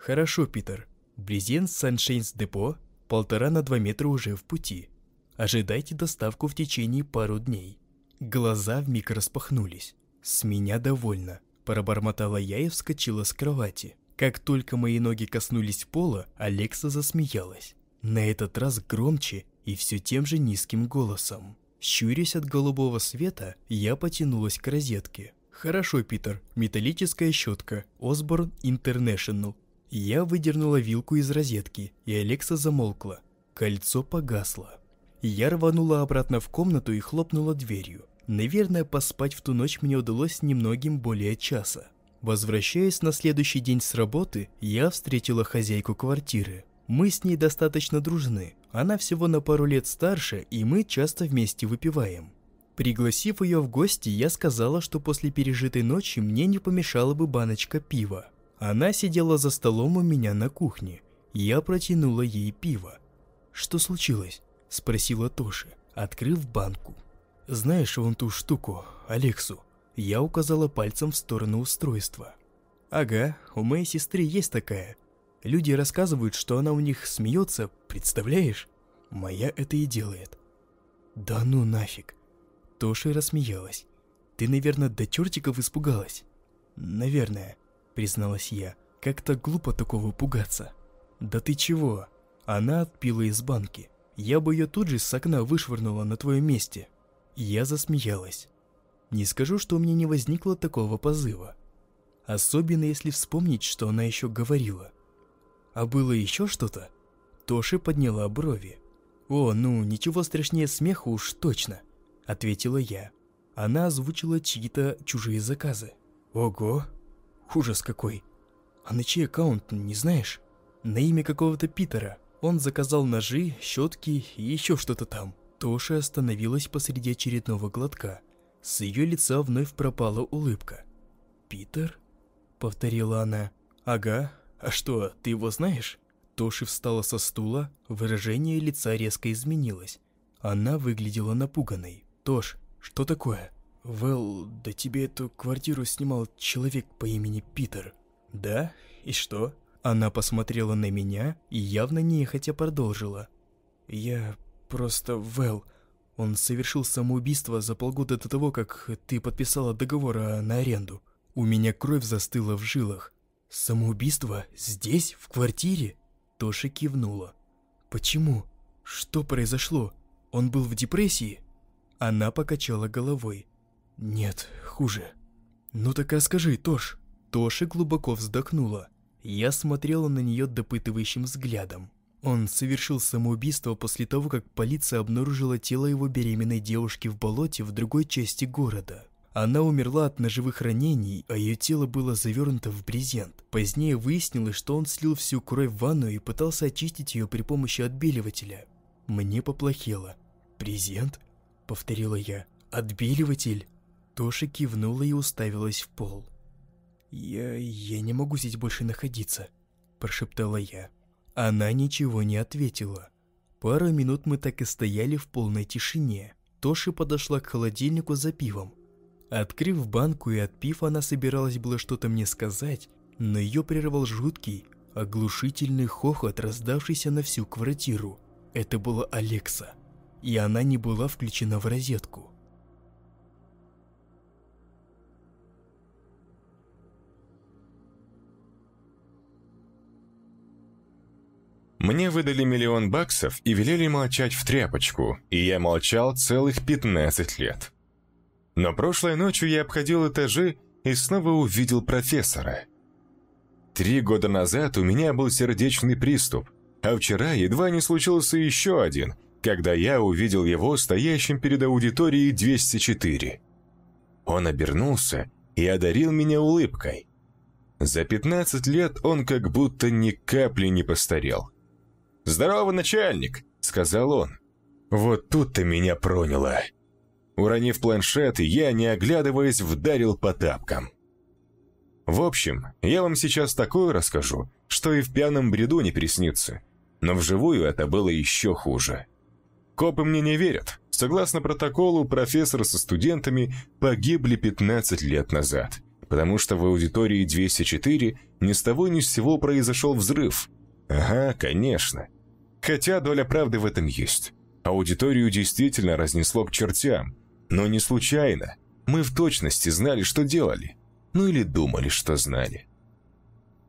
Хорошо, Питер. Брезент Саншейнс Депо полтора на два метра уже в пути. Ожидайте доставку в течение пару дней. Глаза вмиг распахнулись. С меня довольно. Пробормотала я и вскочила с кровати. Как только мои ноги коснулись пола, Алекса засмеялась. На этот раз громче и все тем же низким голосом. Щурясь от голубого света, я потянулась к розетке. «Хорошо, Питер. Металлическая щетка. Осборн Интернешнл. Я выдернула вилку из розетки, и Алекса замолкла. Кольцо погасло. Я рванула обратно в комнату и хлопнула дверью. Наверное, поспать в ту ночь мне удалось немногим более часа. Возвращаясь на следующий день с работы, я встретила хозяйку квартиры. Мы с ней достаточно дружны. Она всего на пару лет старше, и мы часто вместе выпиваем. Пригласив ее в гости, я сказала, что после пережитой ночи мне не помешала бы баночка пива. Она сидела за столом у меня на кухне. Я протянула ей пиво. «Что случилось?» – спросила Тоши, открыв банку. «Знаешь вон ту штуку, Алексу?» Я указала пальцем в сторону устройства. «Ага, у моей сестры есть такая. Люди рассказывают, что она у них смеется, представляешь? Моя это и делает». «Да ну нафиг!» Тоши рассмеялась. «Ты, наверное, до чертиков испугалась?» «Наверное призналась я. Как-то глупо такого пугаться. Да ты чего? Она отпила из банки. Я бы ее тут же с окна вышвырнула на твоем месте. Я засмеялась. Не скажу, что у меня не возникло такого позыва. Особенно если вспомнить, что она еще говорила. А было еще что-то? Тоши подняла брови. «О, ну, ничего страшнее смеха уж точно», — ответила я. Она озвучила чьи-то чужие заказы. «Ого, Ужас какой. А на чей аккаунт, не знаешь? На имя какого-то Питера. Он заказал ножи, щетки и еще что-то там. Тоша остановилась посреди очередного глотка. С ее лица вновь пропала улыбка. «Питер?» — повторила она. «Ага. А что, ты его знаешь?» Тоши встала со стула, выражение лица резко изменилось. Она выглядела напуганной. «Тош, что такое?» «Вэл, да тебе эту квартиру снимал человек по имени Питер». «Да? И что?» Она посмотрела на меня и явно нехотя продолжила. «Я просто Вэл. Он совершил самоубийство за полгода до того, как ты подписала договор на аренду. У меня кровь застыла в жилах. Самоубийство? Здесь? В квартире?» Тоша кивнула. «Почему? Что произошло? Он был в депрессии?» Она покачала головой. Нет, хуже. Ну так расскажи, Тош. Тоша глубоко вздохнула. Я смотрела на нее допытывающим взглядом. Он совершил самоубийство после того, как полиция обнаружила тело его беременной девушки в болоте в другой части города. Она умерла от ножевых ранений, а ее тело было завернуто в брезент. Позднее выяснилось, что он слил всю кровь в ванну и пытался очистить ее при помощи отбеливателя. Мне поплохело. «Брезент?» — повторила я. «Отбеливатель?» Тоша кивнула и уставилась в пол. «Я... я не могу здесь больше находиться», – прошептала я. Она ничего не ответила. Пару минут мы так и стояли в полной тишине. Тоши подошла к холодильнику за пивом. Открыв банку и отпив, она собиралась было что-то мне сказать, но ее прервал жуткий, оглушительный хохот, раздавшийся на всю квартиру. Это была Алекса, и она не была включена в розетку. Мне выдали миллион баксов и велели молчать в тряпочку, и я молчал целых 15 лет. Но прошлой ночью я обходил этажи и снова увидел профессора. Три года назад у меня был сердечный приступ, а вчера едва не случился еще один, когда я увидел его стоящим перед аудиторией 204. Он обернулся и одарил меня улыбкой. За 15 лет он как будто ни капли не постарел. «Здорово, начальник!» — сказал он. Вот тут-то меня проняло. Уронив планшет, я, не оглядываясь, вдарил по тапкам. В общем, я вам сейчас такое расскажу, что и в пьяном бреду не приснится. Но вживую это было еще хуже. Копы мне не верят. Согласно протоколу, профессор со студентами погибли 15 лет назад, потому что в аудитории 204 ни с того ни с сего произошел взрыв. Ага, конечно. Хотя доля правды в этом есть. Аудиторию действительно разнесло к чертям, но не случайно. Мы в точности знали, что делали. Ну или думали, что знали.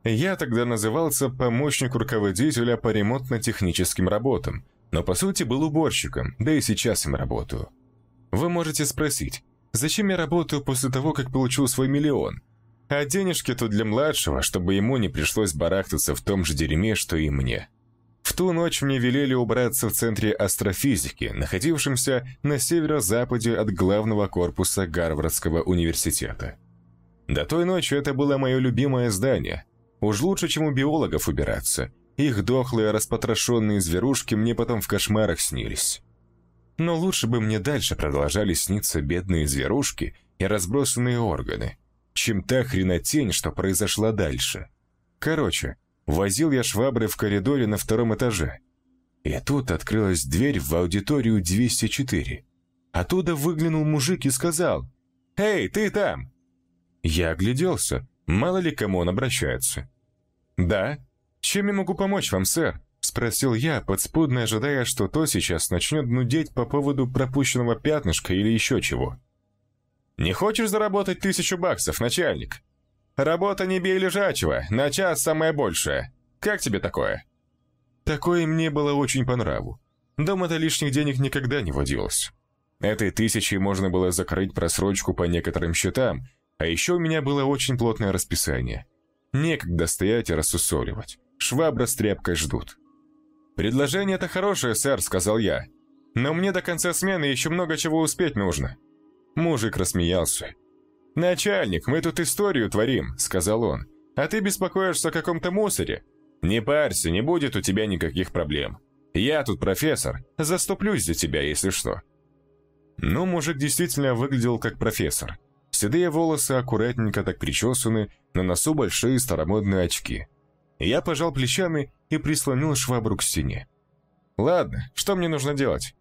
Я тогда назывался помощник руководителя по ремонтно-техническим работам, но по сути был уборщиком, да и сейчас им работаю. Вы можете спросить, зачем я работаю после того, как получил свой миллион? А денежки тут для младшего, чтобы ему не пришлось барахтаться в том же дерьме, что и мне. В ту ночь мне велели убраться в центре астрофизики, находившемся на северо-западе от главного корпуса Гарвардского университета. До той ночи это было мое любимое здание. Уж лучше, чем у биологов убираться. Их дохлые, распотрошенные зверушки мне потом в кошмарах снились. Но лучше бы мне дальше продолжали сниться бедные зверушки и разбросанные органы, чем та хренотень, что произошла дальше. Короче, Возил я швабры в коридоре на втором этаже. И тут открылась дверь в аудиторию 204. Оттуда выглянул мужик и сказал «Эй, ты там!» Я огляделся, мало ли кому он обращается. «Да? Чем я могу помочь вам, сэр?» Спросил я, подспудно ожидая, что то сейчас начнет нудеть по поводу пропущенного пятнышка или еще чего. «Не хочешь заработать тысячу баксов, начальник?» Работа не бей лежачего, на час самое большее. Как тебе такое?» Такое мне было очень по нраву. Дома-то лишних денег никогда не водилось. Этой тысячей можно было закрыть просрочку по некоторым счетам, а еще у меня было очень плотное расписание. Некогда стоять и рассусоливать. Швабра с тряпкой ждут. «Предложение-то хорошее, сэр», — сказал я. «Но мне до конца смены еще много чего успеть нужно». Мужик рассмеялся. «Начальник, мы тут историю творим», — сказал он. «А ты беспокоишься о каком-то мусоре? Не парься, не будет у тебя никаких проблем. Я тут профессор, заступлюсь за тебя, если что». Ну, мужик действительно выглядел как профессор. Седые волосы аккуратненько так причесаны, на носу большие старомодные очки. Я пожал плечами и прислонил швабру к стене. «Ладно, что мне нужно делать?»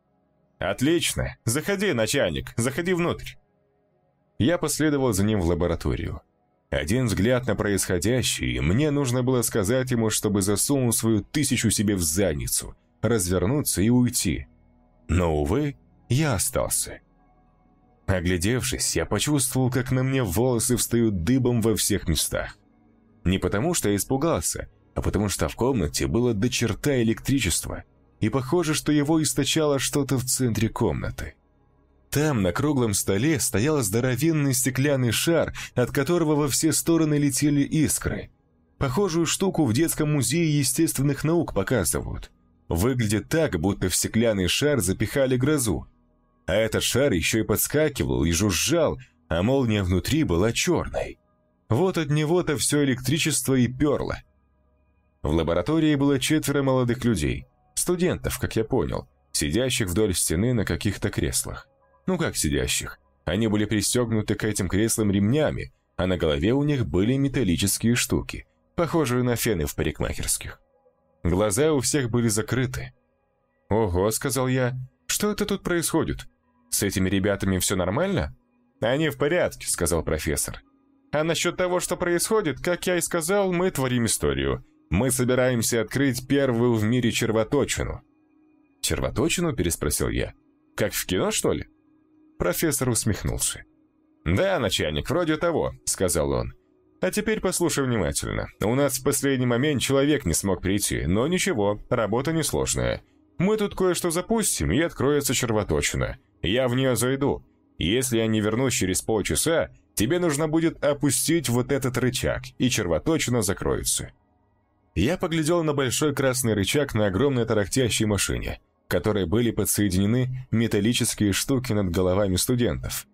«Отлично! Заходи, начальник, заходи внутрь!» Я последовал за ним в лабораторию. Один взгляд на происходящее, мне нужно было сказать ему, чтобы засунул свою тысячу себе в задницу, развернуться и уйти. Но, увы, я остался. Оглядевшись, я почувствовал, как на мне волосы встают дыбом во всех местах. Не потому, что я испугался, а потому что в комнате было до черта электричества, и похоже, что его источало что-то в центре комнаты. Там, на круглом столе, стоял здоровенный стеклянный шар, от которого во все стороны летели искры. Похожую штуку в детском музее естественных наук показывают. Выглядит так, будто в стеклянный шар запихали грозу. А этот шар еще и подскакивал и жужжал, а молния внутри была черной. Вот от него-то все электричество и перло. В лаборатории было четверо молодых людей, студентов, как я понял, сидящих вдоль стены на каких-то креслах. Ну как сидящих? Они были пристегнуты к этим креслам ремнями, а на голове у них были металлические штуки, похожие на фены в парикмахерских. Глаза у всех были закрыты. «Ого», — сказал я, — «что это тут происходит? С этими ребятами все нормально?» «Они в порядке», — сказал профессор. «А насчет того, что происходит, как я и сказал, мы творим историю. Мы собираемся открыть первую в мире червоточину». «Червоточину?» — переспросил я. «Как в кино, что ли?» Профессор усмехнулся. «Да, начальник, вроде того», — сказал он. «А теперь послушай внимательно. У нас в последний момент человек не смог прийти, но ничего, работа несложная. Мы тут кое-что запустим, и откроется червоточина. Я в нее зайду. Если я не вернусь через полчаса, тебе нужно будет опустить вот этот рычаг, и червоточина закроется». Я поглядел на большой красный рычаг на огромной тарахтящей машине, которой были подсоединены металлические штуки над головами студентов.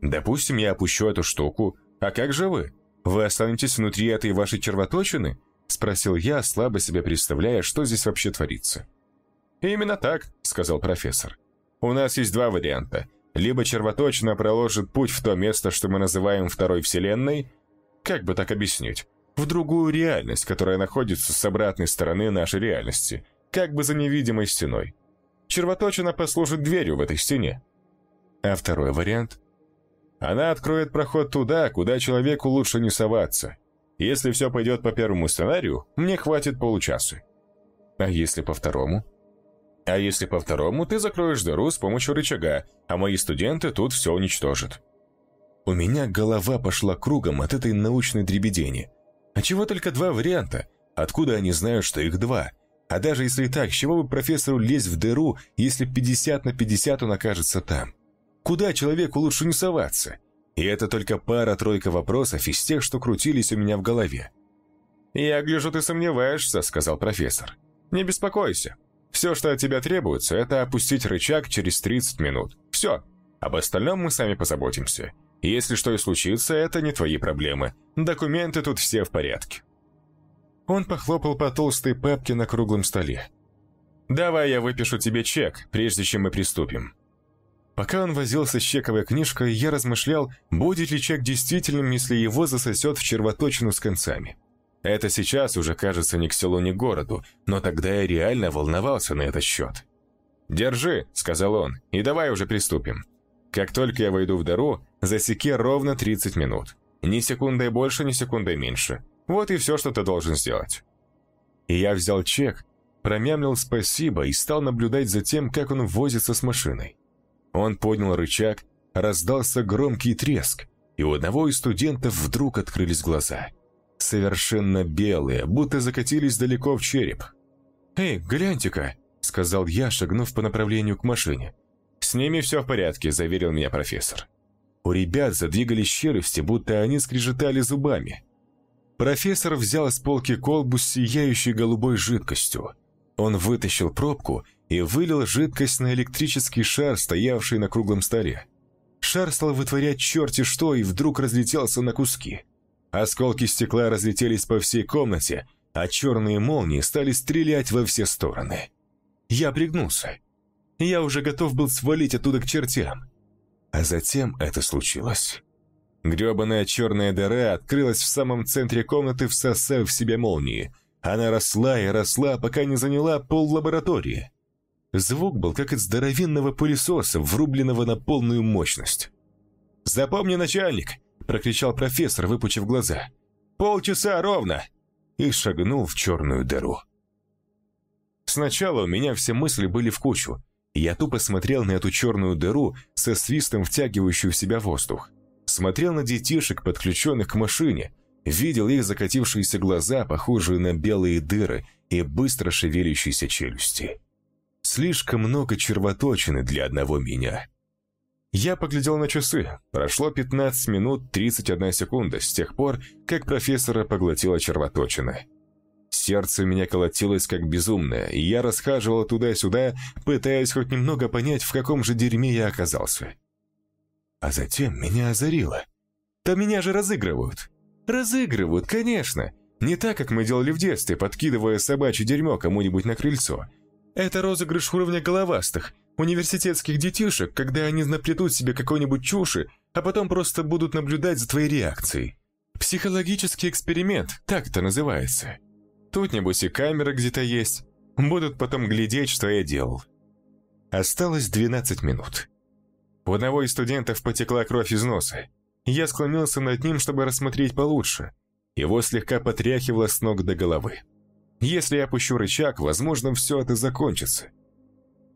«Допустим, я опущу эту штуку, а как же вы? Вы останетесь внутри этой вашей червоточины?» — спросил я, слабо себе представляя, что здесь вообще творится. «Именно так», — сказал профессор. «У нас есть два варианта. Либо червоточина проложит путь в то место, что мы называем второй вселенной, как бы так объяснить, в другую реальность, которая находится с обратной стороны нашей реальности, как бы за невидимой стеной. Червоточина послужит дверью в этой стене. А второй вариант? Она откроет проход туда, куда человеку лучше не соваться. Если все пойдет по первому сценарию, мне хватит получаса. А если по второму? А если по второму, ты закроешь дыру с помощью рычага, а мои студенты тут все уничтожат. У меня голова пошла кругом от этой научной дребедени. А чего только два варианта? Откуда они знают, что их два? А даже если так, с чего бы профессору лезть в дыру, если 50 на 50 он окажется там? Куда человеку лучше не соваться? И это только пара-тройка вопросов из тех, что крутились у меня в голове. «Я гляжу, ты сомневаешься», — сказал профессор. «Не беспокойся. Все, что от тебя требуется, это опустить рычаг через 30 минут. Все. Об остальном мы сами позаботимся. Если что и случится, это не твои проблемы. Документы тут все в порядке». Он похлопал по толстой папке на круглом столе. «Давай я выпишу тебе чек, прежде чем мы приступим». Пока он возился с чековой книжкой, я размышлял, будет ли чек действительным, если его засосет в червоточину с концами. Это сейчас уже кажется ни к селу, ни к городу, но тогда я реально волновался на этот счет. «Держи», — сказал он, — «и давай уже приступим. Как только я войду в дыру, засеки ровно 30 минут. Ни секундой больше, ни секундой меньше. Вот и все, что ты должен сделать». И я взял чек, промямлил спасибо и стал наблюдать за тем, как он возится с машиной. Он поднял рычаг, раздался громкий треск, и у одного из студентов вдруг открылись глаза. Совершенно белые, будто закатились далеко в череп. «Эй, гляньте-ка!» — сказал я, шагнув по направлению к машине. «С ними все в порядке», — заверил меня профессор. У ребят задвигались челюсти, будто они скрежетали зубами. Профессор взял с полки колбу с сияющей голубой жидкостью. Он вытащил пробку и вылил жидкость на электрический шар, стоявший на круглом столе. Шар стал вытворять черти что и вдруг разлетелся на куски. Осколки стекла разлетелись по всей комнате, а черные молнии стали стрелять во все стороны. Я пригнулся. Я уже готов был свалить оттуда к чертям. А затем это случилось. Гребаная черная дыра открылась в самом центре комнаты, всосав в себя молнии. Она росла и росла, пока не заняла пол лаборатории. Звук был как от здоровенного пылесоса, врубленного на полную мощность. «Запомни, начальник!» – прокричал профессор, выпучив глаза. «Полчаса ровно!» И шагнул в черную дыру. Сначала у меня все мысли были в кучу. Я тупо смотрел на эту черную дыру со свистом втягивающую в себя воздух. Смотрел на детишек, подключенных к машине, видел их закатившиеся глаза, похожие на белые дыры, и быстро шевелящиеся челюсти. Слишком много червоточины для одного меня. Я поглядел на часы. Прошло 15 минут 31 секунда с тех пор, как профессора поглотила червоточина. Сердце у меня колотилось как безумное, и я расхаживал туда-сюда, пытаясь хоть немного понять, в каком же дерьме я оказался. А затем меня озарило. Да меня же разыгрывают. Разыгрывают, конечно. Не так, как мы делали в детстве, подкидывая собачье дерьмо кому-нибудь на крыльцо. Это розыгрыш уровня головастых, университетских детишек, когда они наплетут себе какой-нибудь чуши, а потом просто будут наблюдать за твоей реакцией. Психологический эксперимент, так это называется. Тут, небось, и камера где-то есть. Будут потом глядеть, что я делал. Осталось 12 минут. У одного из студентов потекла кровь из носа. Я склонился над ним, чтобы рассмотреть получше. Его слегка потряхивало с ног до головы. Если я опущу рычаг, возможно, все это закончится.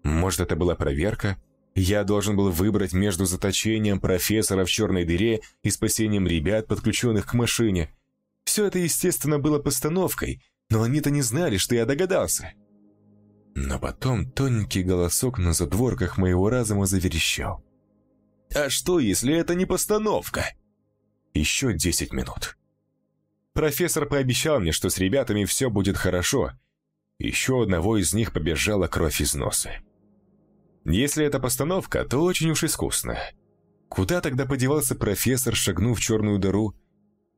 Может, это была проверка? Я должен был выбрать между заточением профессора в черной дыре и спасением ребят, подключенных к машине. Все это, естественно, было постановкой, но они-то не знали, что я догадался. Но потом тоненький голосок на задворках моего разума заверещал. «А что, если это не постановка?» Еще десять минут. Профессор пообещал мне, что с ребятами все будет хорошо. Еще одного из них побежала кровь из носа. Если это постановка, то очень уж искусно. Куда тогда подевался профессор, шагнув в черную дыру?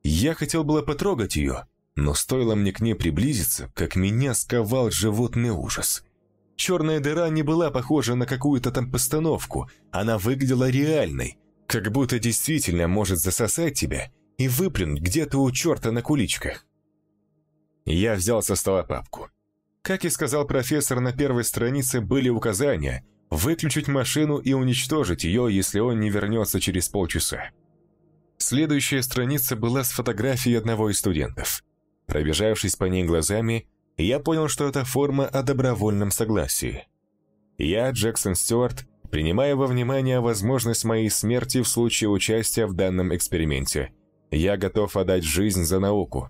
Я хотел было потрогать ее, но стоило мне к ней приблизиться, как меня сковал животный ужас. Черная дыра не была похожа на какую-то там постановку, она выглядела реальной, как будто действительно может засосать тебя и выплюнуть где-то у черта на куличках. Я взял со стола папку. Как и сказал профессор, на первой странице были указания выключить машину и уничтожить ее, если он не вернется через полчаса. Следующая страница была с фотографией одного из студентов. Пробежавшись по ней глазами, я понял, что это форма о добровольном согласии. Я, Джексон Стюарт, принимаю во внимание возможность моей смерти в случае участия в данном эксперименте. Я готов отдать жизнь за науку.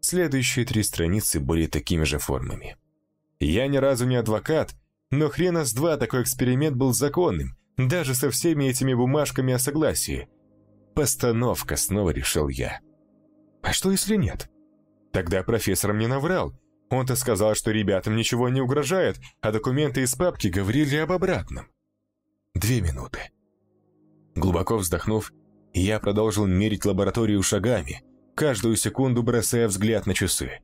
Следующие три страницы были такими же формами. Я ни разу не адвокат, но хрена с два такой эксперимент был законным, даже со всеми этими бумажками о согласии. Постановка, снова решил я. А что если нет? Тогда профессор мне наврал. Он-то сказал, что ребятам ничего не угрожает, а документы из папки говорили об обратном. Две минуты. Глубоко вздохнув, я продолжил мерить лабораторию шагами, каждую секунду бросая взгляд на часы.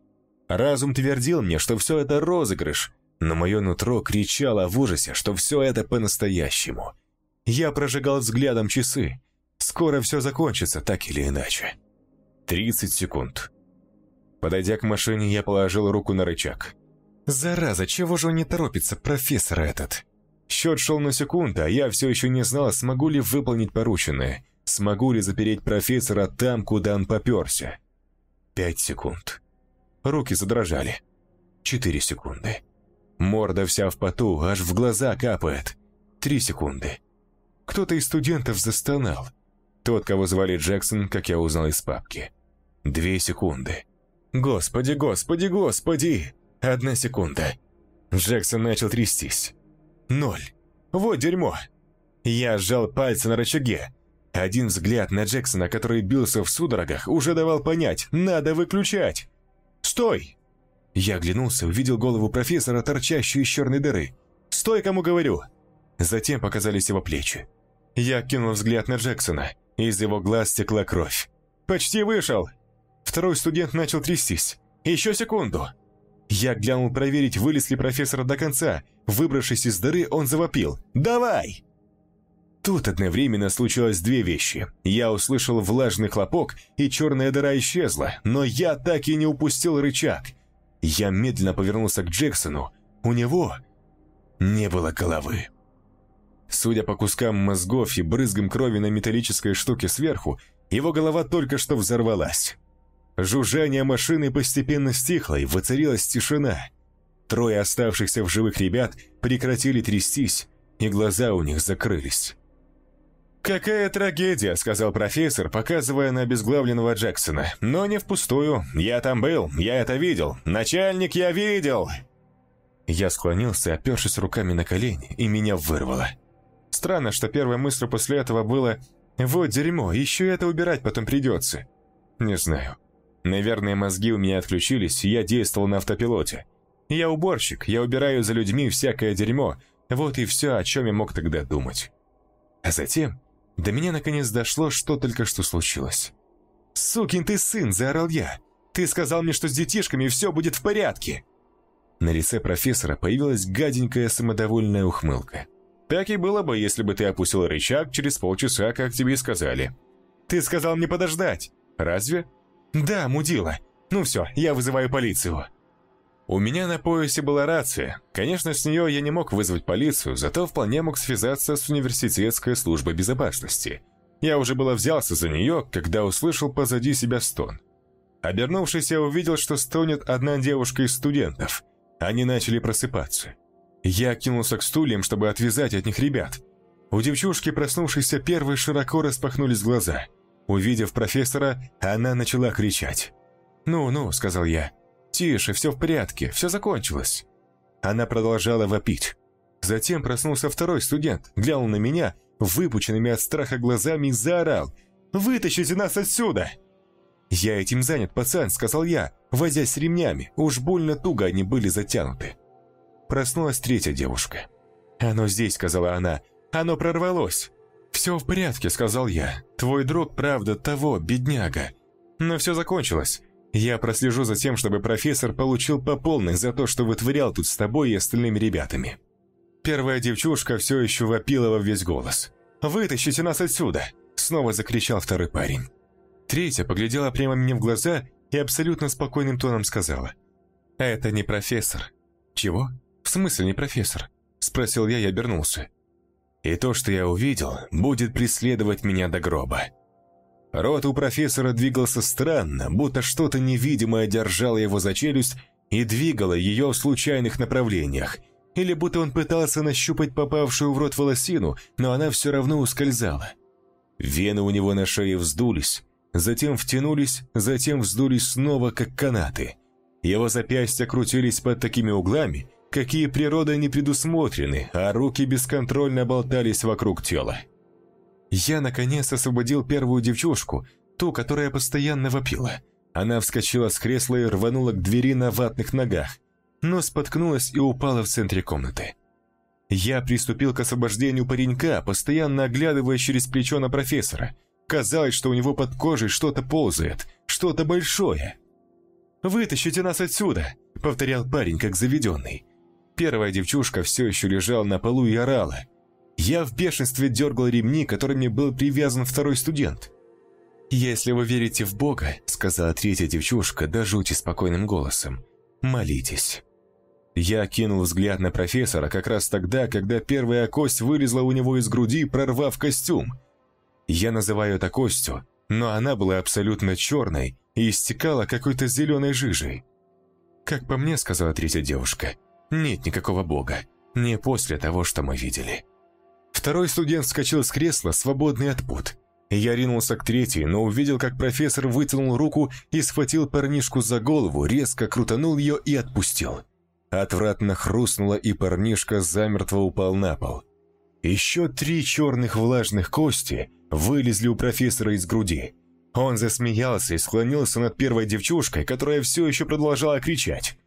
Разум твердил мне, что все это розыгрыш, но мое нутро кричало в ужасе, что все это по-настоящему. Я прожигал взглядом часы. Скоро все закончится, так или иначе. 30 секунд. Подойдя к машине, я положил руку на рычаг. «Зараза, чего же он не торопится, профессор этот?» Счет шел на секунду, а я все еще не знал, смогу ли выполнить порученное, смогу ли запереть профессора там, куда он поперся. Пять секунд. Руки задрожали. Четыре секунды. Морда вся в поту, аж в глаза капает. Три секунды. Кто-то из студентов застонал. Тот, кого звали Джексон, как я узнал из папки. Две секунды. Господи, господи, господи! Одна секунда. Джексон начал трястись. Ноль. Вот дерьмо. Я сжал пальцы на рычаге. Один взгляд на Джексона, который бился в судорогах, уже давал понять, надо выключать. «Стой!» Я оглянулся, увидел голову профессора, торчащую из черной дыры. «Стой, кому говорю!» Затем показались его плечи. Я кинул взгляд на Джексона. Из его глаз стекла кровь. «Почти вышел!» Второй студент начал трястись. «Еще секунду!» Я глянул проверить, вылез ли профессор до конца. Выбравшись из дыры, он завопил. «Давай!» Тут одновременно случилось две вещи. Я услышал влажный хлопок, и черная дыра исчезла, но я так и не упустил рычаг. Я медленно повернулся к Джексону. У него не было головы. Судя по кускам мозгов и брызгам крови на металлической штуке сверху, его голова только что взорвалась. Жужжание машины постепенно стихло, и воцарилась тишина. Трое оставшихся в живых ребят прекратили трястись, и глаза у них закрылись. «Какая трагедия», — сказал профессор, показывая на обезглавленного Джексона. «Но не впустую. Я там был, я это видел. Начальник, я видел!» Я склонился, опершись руками на колени, и меня вырвало. Странно, что первой мыслью после этого было «Вот дерьмо, еще это убирать потом придется». Не знаю. Наверное, мозги у меня отключились, и я действовал на автопилоте. Я уборщик, я убираю за людьми всякое дерьмо. Вот и все, о чем я мог тогда думать. А затем до меня наконец дошло, что только что случилось. «Сукин ты сын!» – заорал я. «Ты сказал мне, что с детишками все будет в порядке!» На лице профессора появилась гаденькая самодовольная ухмылка. «Так и было бы, если бы ты опустил рычаг через полчаса, как тебе и сказали. Ты сказал мне подождать. Разве?» «Да, мудила. Ну все, я вызываю полицию». У меня на поясе была рация. Конечно, с нее я не мог вызвать полицию, зато вполне мог связаться с университетской службой безопасности. Я уже было взялся за нее, когда услышал позади себя стон. Обернувшись, я увидел, что стонет одна девушка из студентов. Они начали просыпаться. Я кинулся к стульям, чтобы отвязать от них ребят. У девчушки, проснувшейся первой, широко распахнулись глаза. Увидев профессора, она начала кричать. «Ну-ну», — сказал я. «Тише, все в порядке, все закончилось». Она продолжала вопить. Затем проснулся второй студент, глянул на меня, выпученными от страха глазами заорал. «Вытащите нас отсюда!» «Я этим занят, пацан», — сказал я, возясь с ремнями. Уж больно туго они были затянуты. Проснулась третья девушка. «Оно здесь», — сказала она. «Оно прорвалось». «Все в порядке», — сказал я. «Твой друг, правда, того, бедняга». Но все закончилось. Я прослежу за тем, чтобы профессор получил по полной за то, что вытворял тут с тобой и остальными ребятами. Первая девчушка все еще вопила во весь голос. «Вытащите нас отсюда!» Снова закричал второй парень. Третья поглядела прямо мне в глаза и абсолютно спокойным тоном сказала. «Это не профессор». «Чего? В смысле не профессор?» Спросил я и обернулся. «И то, что я увидел, будет преследовать меня до гроба». Рот у профессора двигался странно, будто что-то невидимое держало его за челюсть и двигало ее в случайных направлениях, или будто он пытался нащупать попавшую в рот волосину, но она все равно ускользала. Вены у него на шее вздулись, затем втянулись, затем вздулись снова, как канаты. Его запястья крутились под такими углами, какие природа не предусмотрены, а руки бесконтрольно болтались вокруг тела. Я, наконец, освободил первую девчушку, ту, которая постоянно вопила. Она вскочила с кресла и рванула к двери на ватных ногах, но споткнулась и упала в центре комнаты. Я приступил к освобождению паренька, постоянно оглядывая через плечо на профессора – Казалось, что у него под кожей что-то ползает, что-то большое. «Вытащите нас отсюда!» — повторял парень, как заведенный. Первая девчушка все еще лежала на полу и орала. Я в бешенстве дергал ремни, которыми был привязан второй студент. «Если вы верите в Бога», — сказала третья девчушка, до жути спокойным голосом, — «молитесь». Я кинул взгляд на профессора как раз тогда, когда первая кость вылезла у него из груди, прорвав костюм — я называю это костью, но она была абсолютно черной и истекала какой-то зеленой жижей. «Как по мне», — сказала третья девушка, — «нет никакого бога. Не после того, что мы видели». Второй студент вскочил с кресла, свободный от пут. Я ринулся к третьей, но увидел, как профессор вытянул руку и схватил парнишку за голову, резко крутанул ее и отпустил. Отвратно хрустнуло, и парнишка замертво упал на пол. Еще три черных влажных кости вылезли у профессора из груди. Он засмеялся и склонился над первой девчушкой, которая все еще продолжала кричать.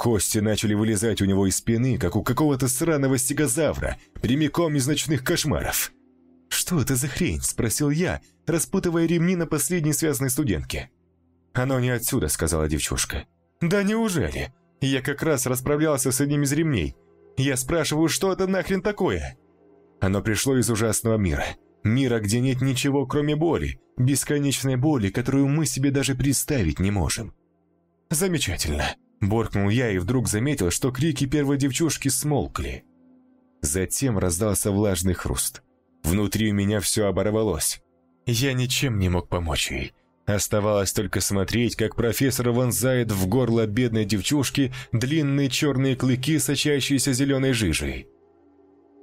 Кости начали вылезать у него из спины, как у какого-то сраного стегозавра, прямиком из ночных кошмаров. «Что это за хрень?» – спросил я, распутывая ремни на последней связанной студентке. «Оно не отсюда», – сказала девчушка. «Да неужели? Я как раз расправлялся с одним из ремней. Я спрашиваю, что это нахрен такое?» Оно пришло из ужасного мира. Мира, где нет ничего, кроме боли, бесконечной боли, которую мы себе даже представить не можем. «Замечательно», – боркнул я и вдруг заметил, что крики первой девчушки смолкли. Затем раздался влажный хруст. Внутри у меня все оборвалось. Я ничем не мог помочь ей. Оставалось только смотреть, как профессор вонзает в горло бедной девчушки длинные черные клыки, сочащиеся зеленой жижей.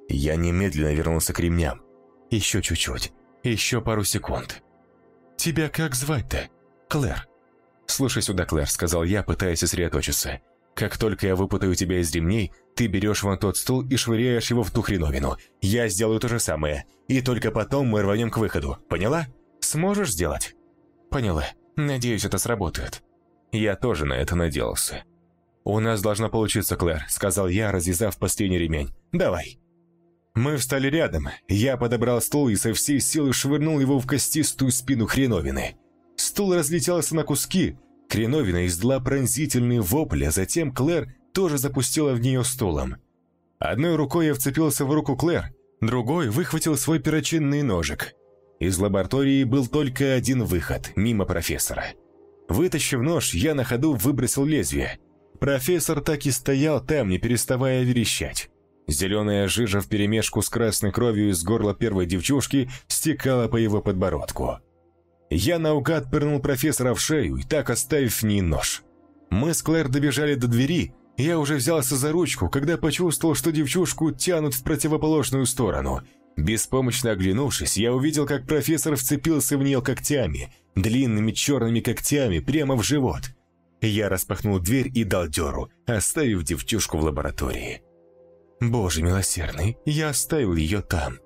Я немедленно вернулся к ремням. Еще чуть-чуть. Еще пару секунд. «Тебя как звать-то?» «Клэр». «Слушай сюда, Клэр», — сказал я, пытаясь сосредоточиться. «Как только я выпутаю тебя из ремней, ты берешь вон тот стул и швыряешь его в ту хреновину. Я сделаю то же самое. И только потом мы рванем к выходу. Поняла? Сможешь сделать?» «Поняла. Надеюсь, это сработает». Я тоже на это надеялся. «У нас должно получиться, Клэр», — сказал я, развязав последний ремень. «Давай». Мы встали рядом, я подобрал стул и со всей силы швырнул его в костистую спину хреновины. Стул разлетелся на куски, хреновина издала пронзительный вопль, а затем Клэр тоже запустила в нее стулом. Одной рукой я вцепился в руку Клэр, другой выхватил свой перочинный ножик. Из лаборатории был только один выход, мимо профессора. Вытащив нож, я на ходу выбросил лезвие. профессор так и стоял там, не переставая верещать. Зеленая жижа вперемешку с красной кровью из горла первой девчушки стекала по его подбородку. Я наугад пырнул профессора в шею и так оставив в ней нож. Мы с Клэр добежали до двери, я уже взялся за ручку, когда почувствовал, что девчушку тянут в противоположную сторону. Беспомощно оглянувшись, я увидел, как профессор вцепился в нее когтями, длинными черными когтями, прямо в живот. Я распахнул дверь и дал дёру, оставив девчушку в лаборатории. Боже милосердный, я оставил ее там.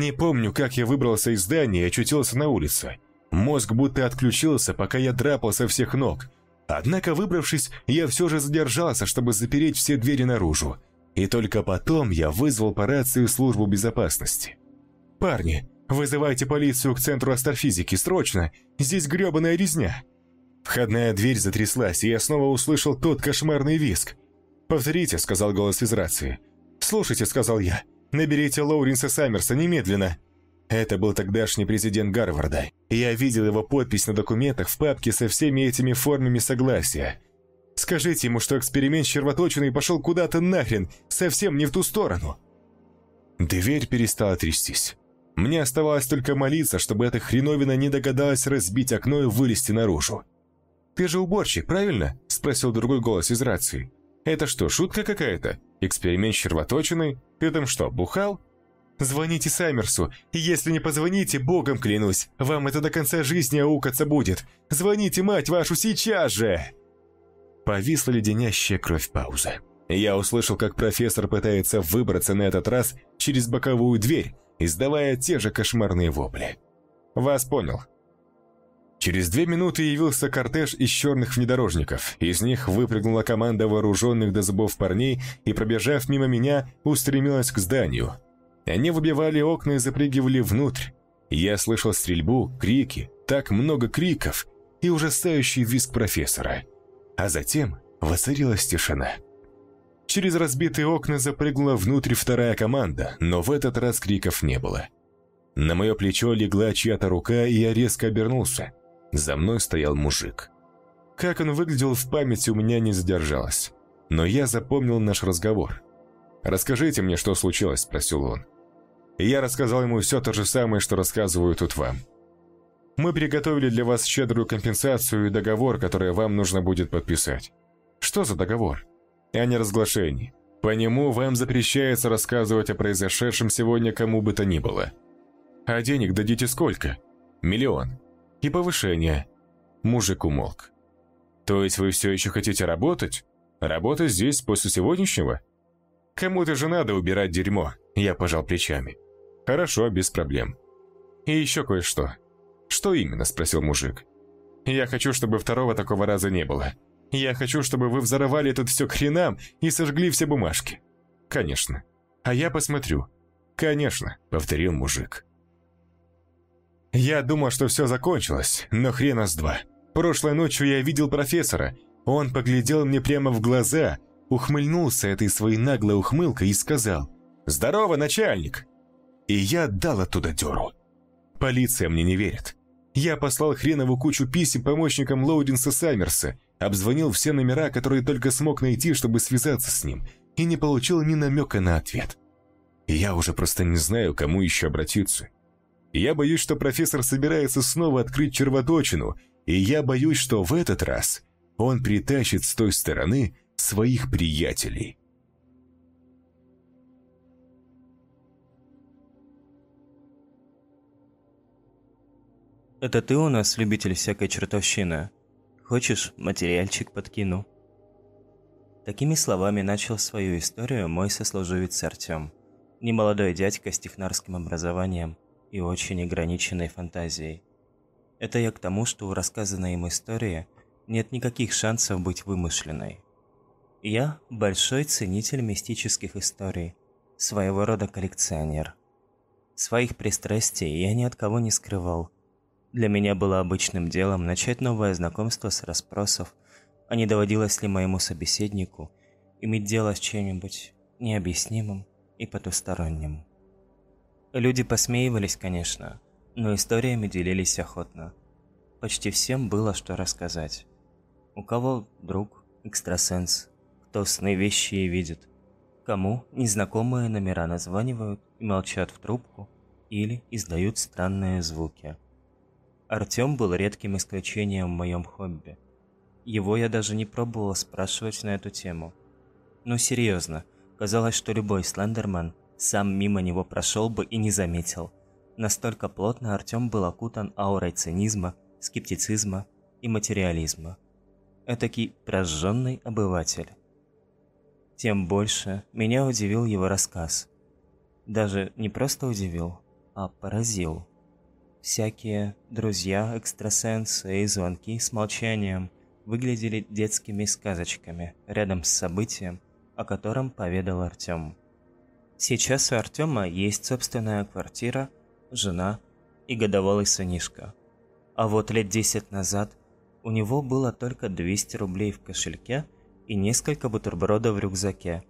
Не помню, как я выбрался из здания и очутился на улице. Мозг будто отключился, пока я драпал со всех ног. Однако, выбравшись, я все же задержался, чтобы запереть все двери наружу. И только потом я вызвал по рации службу безопасности. «Парни, вызывайте полицию к центру астрофизики, срочно! Здесь грёбаная резня!» Входная дверь затряслась, и я снова услышал тот кошмарный визг. «Повторите», — сказал голос из рации. «Слушайте», — сказал я. «Наберите Лоуренса Саммерса немедленно». Это был тогдашний президент Гарварда. Я видел его подпись на документах в папке со всеми этими формами согласия. Скажите ему, что эксперимент с червоточиной пошел куда-то нахрен, совсем не в ту сторону. Дверь перестала трястись. Мне оставалось только молиться, чтобы эта хреновина не догадалась разбить окно и вылезти наружу. «Ты же уборщик, правильно?» – спросил другой голос из рации. Это что, шутка какая-то? Эксперимент с червоточиной? Ты там что, бухал? Звоните Саммерсу. Если не позвоните, богом клянусь, вам это до конца жизни аукаться будет. Звоните, мать вашу, сейчас же!» Повисла леденящая кровь пауза. Я услышал, как профессор пытается выбраться на этот раз через боковую дверь, издавая те же кошмарные вопли. «Вас понял. Через две минуты явился кортеж из черных внедорожников. Из них выпрыгнула команда вооруженных до зубов парней и, пробежав мимо меня, устремилась к зданию. Они выбивали окна и запрыгивали внутрь. Я слышал стрельбу, крики, так много криков и ужасающий визг профессора. А затем воцарилась тишина. Через разбитые окна запрыгнула внутрь вторая команда, но в этот раз криков не было. На мое плечо легла чья-то рука, и я резко обернулся – за мной стоял мужик. Как он выглядел в памяти у меня не задержалось. Но я запомнил наш разговор. «Расскажите мне, что случилось?» – спросил он. И я рассказал ему все то же самое, что рассказываю тут вам. Мы приготовили для вас щедрую компенсацию и договор, который вам нужно будет подписать. Что за договор? О неразглашении. По нему вам запрещается рассказывать о произошедшем сегодня кому бы то ни было. А денег дадите сколько? Миллион и повышение. Мужик умолк. То есть вы все еще хотите работать? Работать здесь после сегодняшнего? Кому-то же надо убирать дерьмо, я пожал плечами. Хорошо, без проблем. И еще кое-что. Что именно, спросил мужик. Я хочу, чтобы второго такого раза не было. Я хочу, чтобы вы взорвали тут все к хренам и сожгли все бумажки. Конечно. А я посмотрю. Конечно, повторил мужик. Я думал, что все закончилось, но хрена с два. Прошлой ночью я видел профессора. Он поглядел мне прямо в глаза, ухмыльнулся этой своей наглой ухмылкой и сказал «Здорово, начальник!» И я дал оттуда дёру. Полиция мне не верит. Я послал хренову кучу писем помощникам Лоудинса Саммерса, обзвонил все номера, которые только смог найти, чтобы связаться с ним, и не получил ни намека на ответ. я уже просто не знаю, кому еще обратиться. Я боюсь, что профессор собирается снова открыть червоточину, и я боюсь, что в этот раз он притащит с той стороны своих приятелей. Это ты у нас любитель всякой чертовщины. Хочешь, материальчик подкину? Такими словами начал свою историю мой сослуживец Артем. Немолодой дядька с технарским образованием, и очень ограниченной фантазией. Это я к тому, что у рассказанной им истории нет никаких шансов быть вымышленной. Я большой ценитель мистических историй, своего рода коллекционер. Своих пристрастий я ни от кого не скрывал. Для меня было обычным делом начать новое знакомство с расспросов, а не доводилось ли моему собеседнику иметь дело с чем-нибудь необъяснимым и потусторонним. Люди посмеивались, конечно, но историями делились охотно. Почти всем было что рассказать. У кого друг, экстрасенс, кто сны вещи и видит. Кому незнакомые номера названивают и молчат в трубку или издают странные звуки. Артём был редким исключением в моем хобби. Его я даже не пробовал спрашивать на эту тему. Ну серьезно, казалось, что любой слендерман сам мимо него прошел бы и не заметил. Настолько плотно Артём был окутан аурой цинизма, скептицизма и материализма. Этакий прожженный обыватель. Тем больше меня удивил его рассказ. Даже не просто удивил, а поразил. Всякие друзья, экстрасенсы и звонки с молчанием выглядели детскими сказочками рядом с событием, о котором поведал Артём. Сейчас у Артёма есть собственная квартира, жена и годовалый сынишка. А вот лет десять назад у него было только 200 рублей в кошельке и несколько бутербродов в рюкзаке.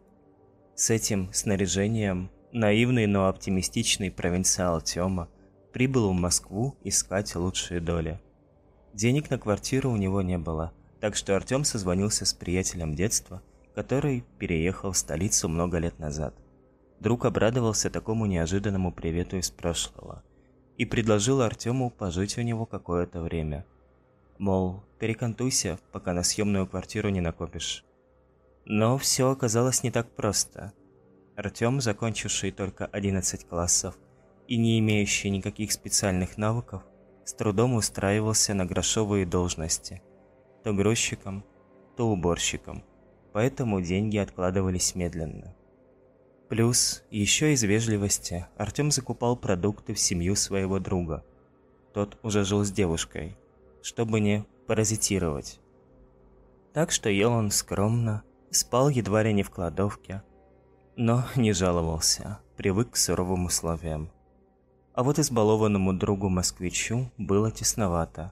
С этим снаряжением наивный, но оптимистичный провинциал Тёма прибыл в Москву искать лучшие доли. Денег на квартиру у него не было, так что Артём созвонился с приятелем детства, который переехал в столицу много лет назад. Друг обрадовался такому неожиданному привету из прошлого и предложил Артёму пожить у него какое-то время – Мол, перекантуйся, пока на съемную квартиру не накопишь. Но все оказалось не так просто. Артем, закончивший только 11 классов и не имеющий никаких специальных навыков, с трудом устраивался на грошовые должности. То грузчиком, то уборщиком. Поэтому деньги откладывались медленно. Плюс, еще из вежливости, Артем закупал продукты в семью своего друга. Тот уже жил с девушкой – чтобы не паразитировать. Так что ел он скромно, спал едва ли не в кладовке, но не жаловался, привык к суровым условиям. А вот избалованному другу-москвичу было тесновато.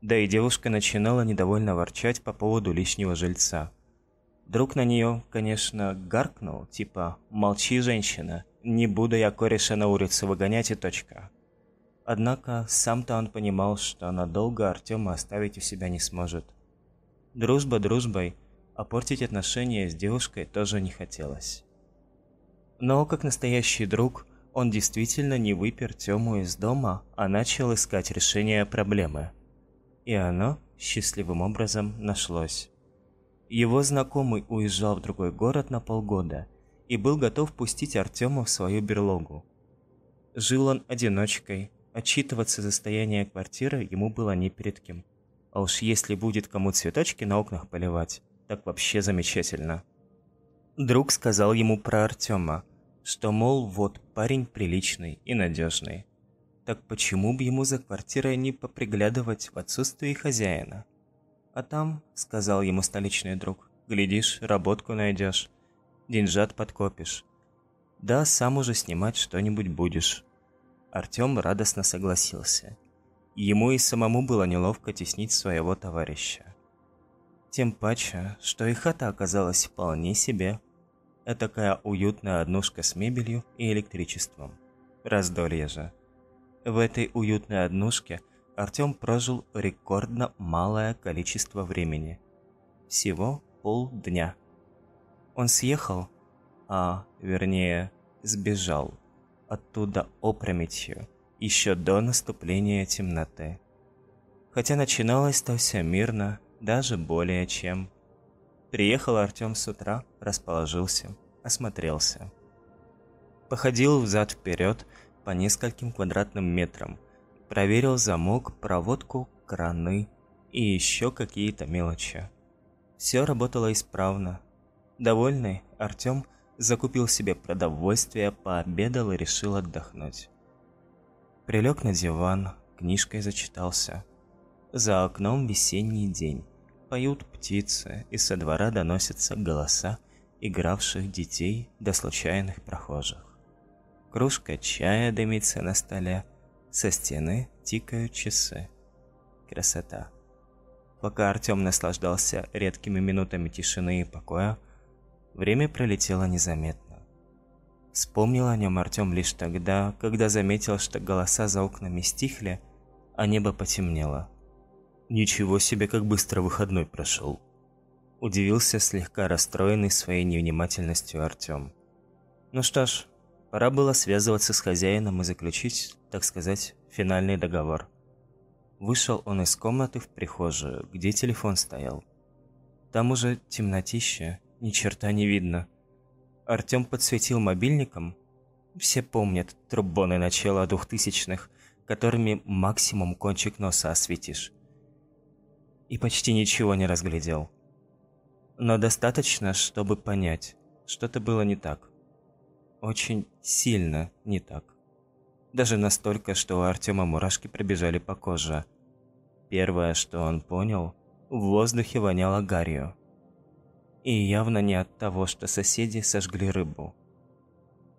Да и девушка начинала недовольно ворчать по поводу лишнего жильца. Друг на нее, конечно, гаркнул, типа «Молчи, женщина, не буду я кореша на улицу выгонять и точка». Однако сам-то он понимал, что надолго Артема оставить у себя не сможет. Дружба дружбой, а портить отношения с девушкой тоже не хотелось. Но, как настоящий друг, он действительно не выпер Тему из дома, а начал искать решение проблемы. И оно счастливым образом нашлось. Его знакомый уезжал в другой город на полгода и был готов пустить Артема в свою берлогу. Жил он одиночкой, Отчитываться за состояние квартиры ему было не перед кем. А уж если будет кому цветочки на окнах поливать, так вообще замечательно. Друг сказал ему про Артема, что, мол, вот парень приличный и надежный. Так почему бы ему за квартирой не поприглядывать в отсутствии хозяина? А там, сказал ему столичный друг, глядишь, работку найдешь, деньжат подкопишь. Да, сам уже снимать что-нибудь будешь. Артём радостно согласился. Ему и самому было неловко теснить своего товарища. Тем паче, что и хата оказалась вполне себе. Этакая уютная однушка с мебелью и электричеством. Раздолье же. В этой уютной однушке Артём прожил рекордно малое количество времени. Всего полдня. Он съехал, а, вернее, сбежал оттуда опрометью, еще до наступления темноты. Хотя начиналось-то все мирно, даже более чем. Приехал Артем с утра, расположился, осмотрелся. Походил взад-вперед по нескольким квадратным метрам, проверил замок, проводку, краны и еще какие-то мелочи. Все работало исправно. Довольный, Артем закупил себе продовольствие, пообедал и решил отдохнуть. Прилег на диван, книжкой зачитался. За окном весенний день. Поют птицы, и со двора доносятся голоса игравших детей до случайных прохожих. Кружка чая дымится на столе, со стены тикают часы. Красота. Пока Артем наслаждался редкими минутами тишины и покоя, Время пролетело незаметно. Вспомнил о нем Артем лишь тогда, когда заметил, что голоса за окнами стихли, а небо потемнело. Ничего себе, как быстро выходной прошел. Удивился слегка расстроенный своей невнимательностью Артем. Ну что ж, пора было связываться с хозяином и заключить, так сказать, финальный договор. Вышел он из комнаты в прихожую, где телефон стоял. Там уже темнотища, ни черта не видно. Артем подсветил мобильником. Все помнят трубоны начала двухтысячных, которыми максимум кончик носа осветишь и почти ничего не разглядел. Но достаточно, чтобы понять, что-то было не так. Очень сильно не так. Даже настолько, что у Артема мурашки пробежали по коже. Первое, что он понял, в воздухе воняло гарью. И явно не от того, что соседи сожгли рыбу.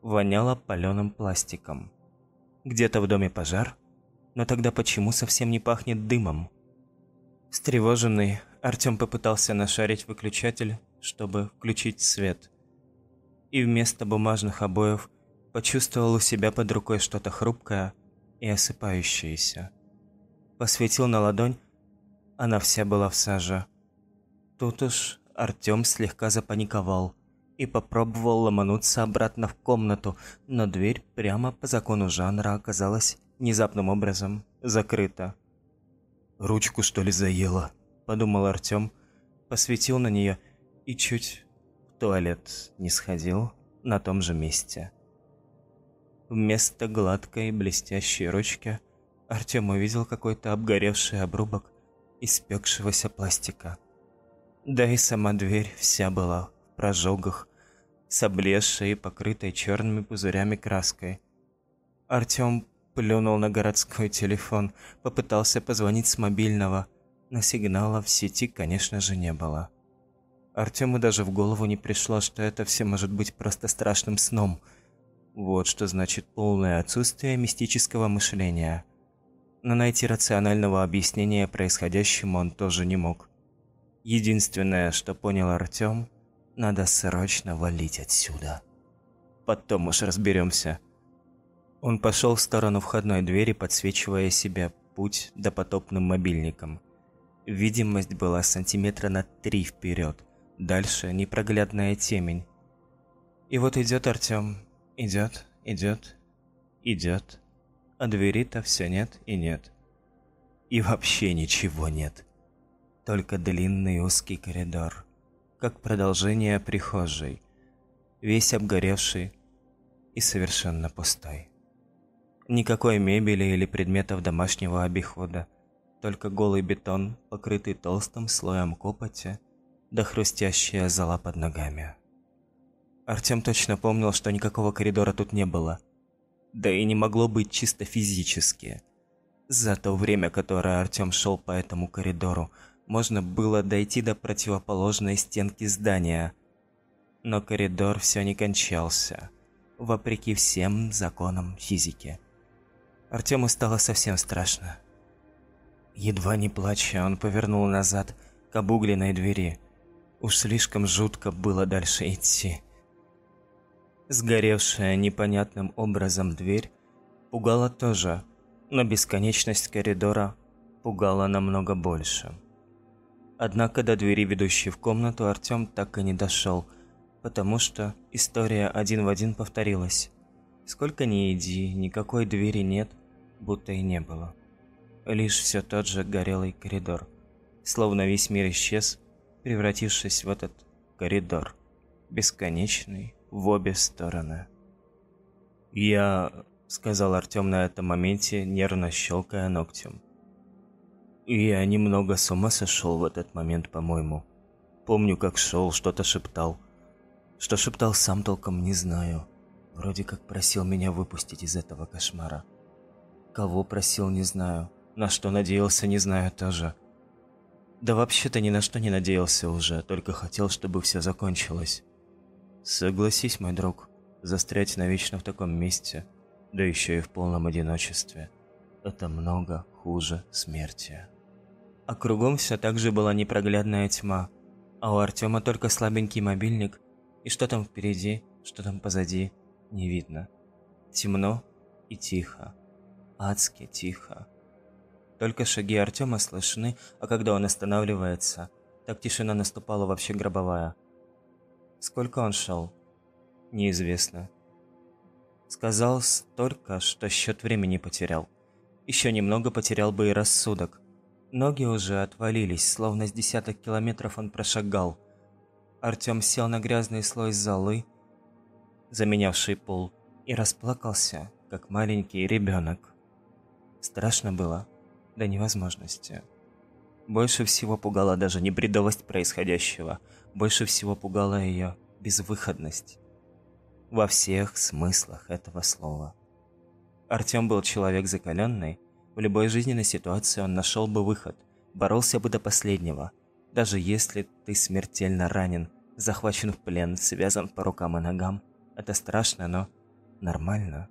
Воняло паленым пластиком. Где-то в доме пожар? Но тогда почему совсем не пахнет дымом? Встревоженный, Артём попытался нашарить выключатель, чтобы включить свет. И вместо бумажных обоев почувствовал у себя под рукой что-то хрупкое и осыпающееся. Посветил на ладонь, она вся была в саже. Тут уж Артём слегка запаниковал и попробовал ломануться обратно в комнату, но дверь прямо по закону жанра оказалась внезапным образом закрыта. «Ручку, что ли, заела?» – подумал Артём, посветил на неё и чуть в туалет не сходил на том же месте. Вместо гладкой блестящей ручки Артём увидел какой-то обгоревший обрубок испекшегося пластика. Да и сама дверь вся была в прожогах, с облезшей и покрытой черными пузырями краской. Артём Плюнул на городской телефон, попытался позвонить с мобильного, но сигнала в сети, конечно же, не было. Артему даже в голову не пришло, что это все может быть просто страшным сном. Вот что значит полное отсутствие мистического мышления. Но найти рационального объяснения происходящему он тоже не мог. Единственное, что понял Артем, надо срочно валить отсюда. Потом уж разберемся. Он пошел в сторону входной двери, подсвечивая себе путь допотопным мобильником. Видимость была сантиметра на три вперед. Дальше непроглядная темень. И вот идет Артем. Идет, идет, идет. А двери-то все нет и нет. И вообще ничего нет. Только длинный узкий коридор. Как продолжение прихожей. Весь обгоревший и совершенно пустой. Никакой мебели или предметов домашнего обихода. Только голый бетон, покрытый толстым слоем копоти, да хрустящая зола под ногами. Артем точно помнил, что никакого коридора тут не было. Да и не могло быть чисто физически. За то время, которое Артем шел по этому коридору, можно было дойти до противоположной стенки здания. Но коридор все не кончался, вопреки всем законам физики. Артему стало совсем страшно. Едва не плача, он повернул назад к обугленной двери. Уж слишком жутко было дальше идти. Сгоревшая непонятным образом дверь пугала тоже, но бесконечность коридора пугала намного больше. Однако до двери, ведущей в комнату, Артем так и не дошел, потому что история один в один повторилась. Сколько ни иди, никакой двери нет – будто и не было. Лишь все тот же горелый коридор. Словно весь мир исчез, превратившись в этот коридор. Бесконечный в обе стороны. «Я...» — сказал Артем на этом моменте, нервно щелкая ногтем. «Я немного с ума сошел в этот момент, по-моему. Помню, как шел, что-то шептал. Что шептал, сам толком не знаю. Вроде как просил меня выпустить из этого кошмара. Кого просил, не знаю. На что надеялся, не знаю тоже. Да вообще-то ни на что не надеялся уже, только хотел, чтобы все закончилось. Согласись, мой друг, застрять навечно в таком месте, да еще и в полном одиночестве, это много хуже смерти. А кругом все так же была непроглядная тьма, а у Артема только слабенький мобильник, и что там впереди, что там позади, не видно. Темно и тихо адски тихо. только шаги Артема слышны, а когда он останавливается, так тишина наступала вообще гробовая. Сколько он шел? Неизвестно. Сказал столько, что счет времени потерял. Еще немного потерял бы и рассудок. Ноги уже отвалились, словно с десяток километров он прошагал. Артем сел на грязный слой золы, заменявший пол, и расплакался, как маленький ребенок. Страшно было до невозможности. Больше всего пугала даже не бредовость происходящего, больше всего пугала ее безвыходность. Во всех смыслах этого слова. Артем был человек закаленный, в любой жизненной ситуации он нашел бы выход, боролся бы до последнего, даже если ты смертельно ранен, захвачен в плен, связан по рукам и ногам. Это страшно, но нормально.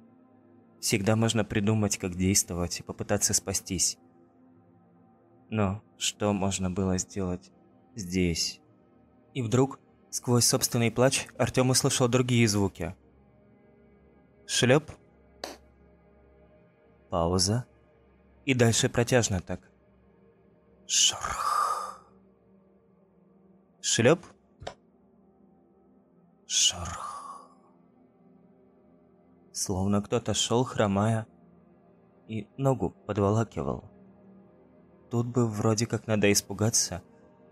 Всегда можно придумать, как действовать и попытаться спастись. Но что можно было сделать здесь? И вдруг, сквозь собственный плач, Артем услышал другие звуки. Шлеп. Пауза. И дальше протяжно так. Шорх. Шлеп. Шорх. Словно кто-то шел, хромая, и ногу подволакивал. Тут бы вроде как надо испугаться,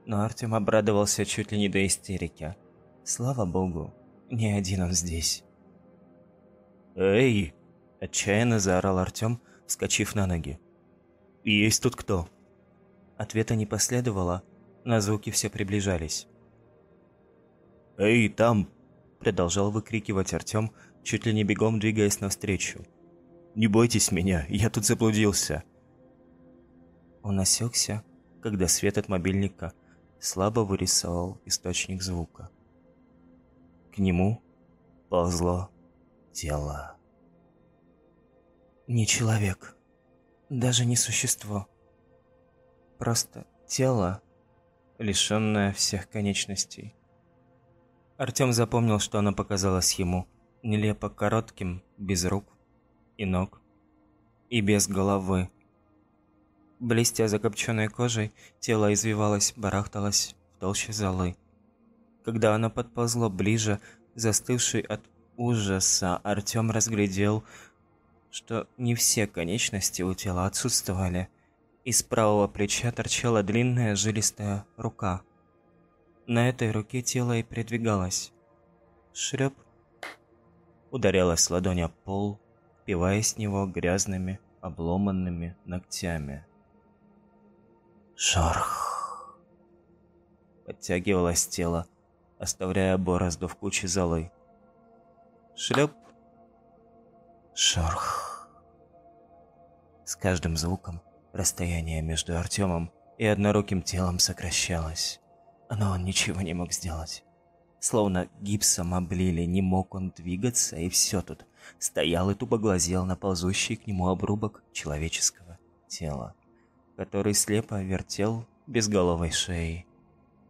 но Артем обрадовался чуть ли не до истерики. Слава богу, не один он здесь. «Эй!» – отчаянно заорал Артем, вскочив на ноги. «Есть тут кто?» Ответа не последовало, на звуки все приближались. «Эй, там!» – продолжал выкрикивать Артем, чуть ли не бегом двигаясь навстречу. «Не бойтесь меня, я тут заблудился!» Он осекся, когда свет от мобильника слабо вырисовал источник звука. К нему ползло тело. Не человек, даже не существо. Просто тело, лишенное всех конечностей. Артем запомнил, что оно показалось ему нелепо коротким, без рук и ног, и без головы, Блестя закопченной кожей, тело извивалось, барахталось в толще золы. Когда оно подползло ближе, застывший от ужаса, Артем разглядел, что не все конечности у тела отсутствовали. Из правого плеча торчала длинная жилистая рука. На этой руке тело и передвигалось. Шрёп. Ударялась ладонь о пол, впиваясь в него грязными, обломанными ногтями. Шорх. Подтягивалось тело, оставляя борозду в куче золы. Шлеп. Шорх. С каждым звуком расстояние между Артемом и одноруким телом сокращалось, но он ничего не мог сделать. Словно гипсом облили, не мог он двигаться, и все тут. Стоял и тупо глазел на ползущий к нему обрубок человеческого тела который слепо вертел безголовой шеей.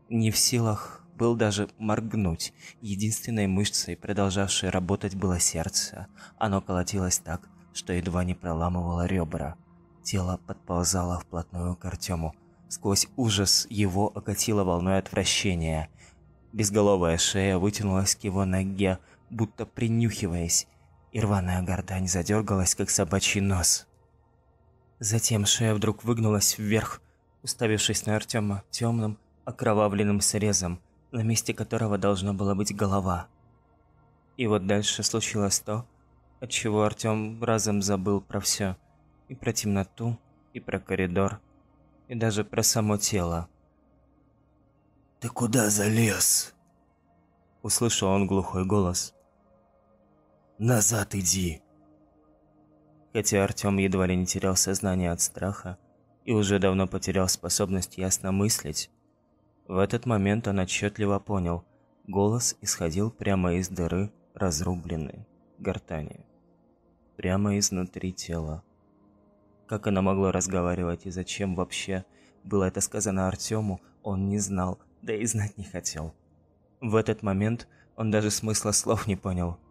Не в силах был даже моргнуть. Единственной мышцей, продолжавшей работать, было сердце. Оно колотилось так, что едва не проламывало ребра. Тело подползало вплотную к Артему. Сквозь ужас его окатило волной отвращения. Безголовая шея вытянулась к его ноге, будто принюхиваясь, и рваная гортань задергалась, как собачий нос. Затем шея вдруг выгнулась вверх, уставившись на Артема темным, окровавленным срезом, на месте которого должна была быть голова. И вот дальше случилось то, от чего Артем разом забыл про все. И про темноту, и про коридор, и даже про само тело. «Ты куда залез?» Услышал он глухой голос. «Назад иди!» Хотя Артем едва ли не терял сознание от страха и уже давно потерял способность ясно мыслить, в этот момент он отчетливо понял, голос исходил прямо из дыры разрубленной гортани. Прямо изнутри тела. Как она могла разговаривать и зачем вообще было это сказано Артему, он не знал, да и знать не хотел. В этот момент он даже смысла слов не понял –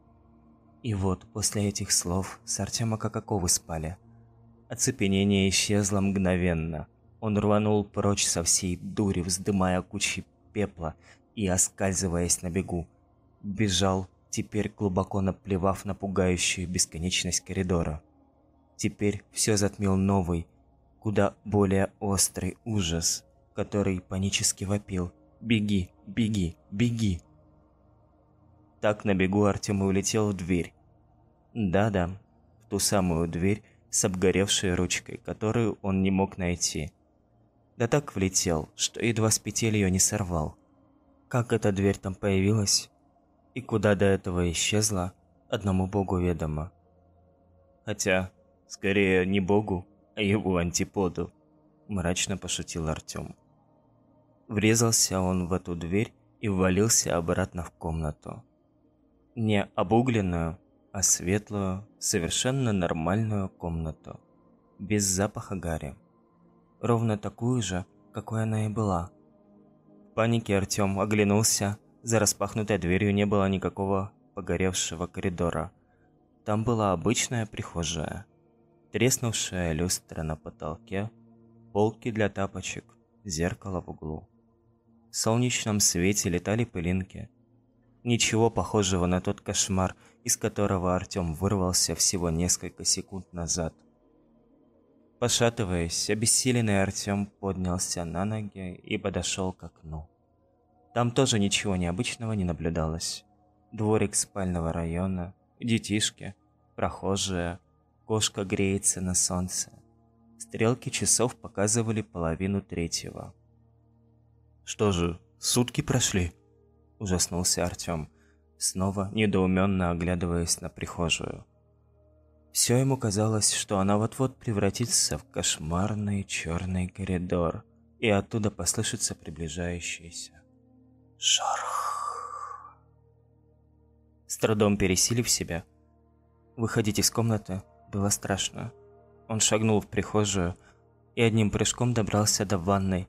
и вот после этих слов с Артема как оковы спали. Оцепенение исчезло мгновенно. Он рванул прочь со всей дури, вздымая кучи пепла и оскальзываясь на бегу. Бежал, теперь глубоко наплевав на пугающую бесконечность коридора. Теперь все затмил новый, куда более острый ужас, который панически вопил «Беги, беги, беги!». Так на бегу Артем улетел в дверь. Да-да, в ту самую дверь с обгоревшей ручкой, которую он не мог найти. Да так влетел, что едва с петель ее не сорвал. Как эта дверь там появилась и куда до этого исчезла, одному богу ведомо. Хотя, скорее не богу, а его антиподу, мрачно пошутил Артем. Врезался он в эту дверь и ввалился обратно в комнату. Не обугленную, а светлую, совершенно нормальную комнату. Без запаха гари. Ровно такую же, какой она и была. В панике Артем оглянулся. За распахнутой дверью не было никакого погоревшего коридора. Там была обычная прихожая. Треснувшая люстра на потолке, полки для тапочек, зеркало в углу. В солнечном свете летали пылинки. Ничего похожего на тот кошмар, из которого Артем вырвался всего несколько секунд назад. Пошатываясь, обессиленный Артем поднялся на ноги и подошел к окну. Там тоже ничего необычного не наблюдалось. Дворик спального района, детишки, прохожие, кошка греется на солнце. Стрелки часов показывали половину третьего. «Что же, сутки прошли?» – ужаснулся Артем снова недоуменно оглядываясь на прихожую. Все ему казалось, что она вот-вот превратится в кошмарный черный коридор, и оттуда послышится приближающийся шорох. С трудом пересилив себя, выходить из комнаты было страшно. Он шагнул в прихожую и одним прыжком добрался до ванной,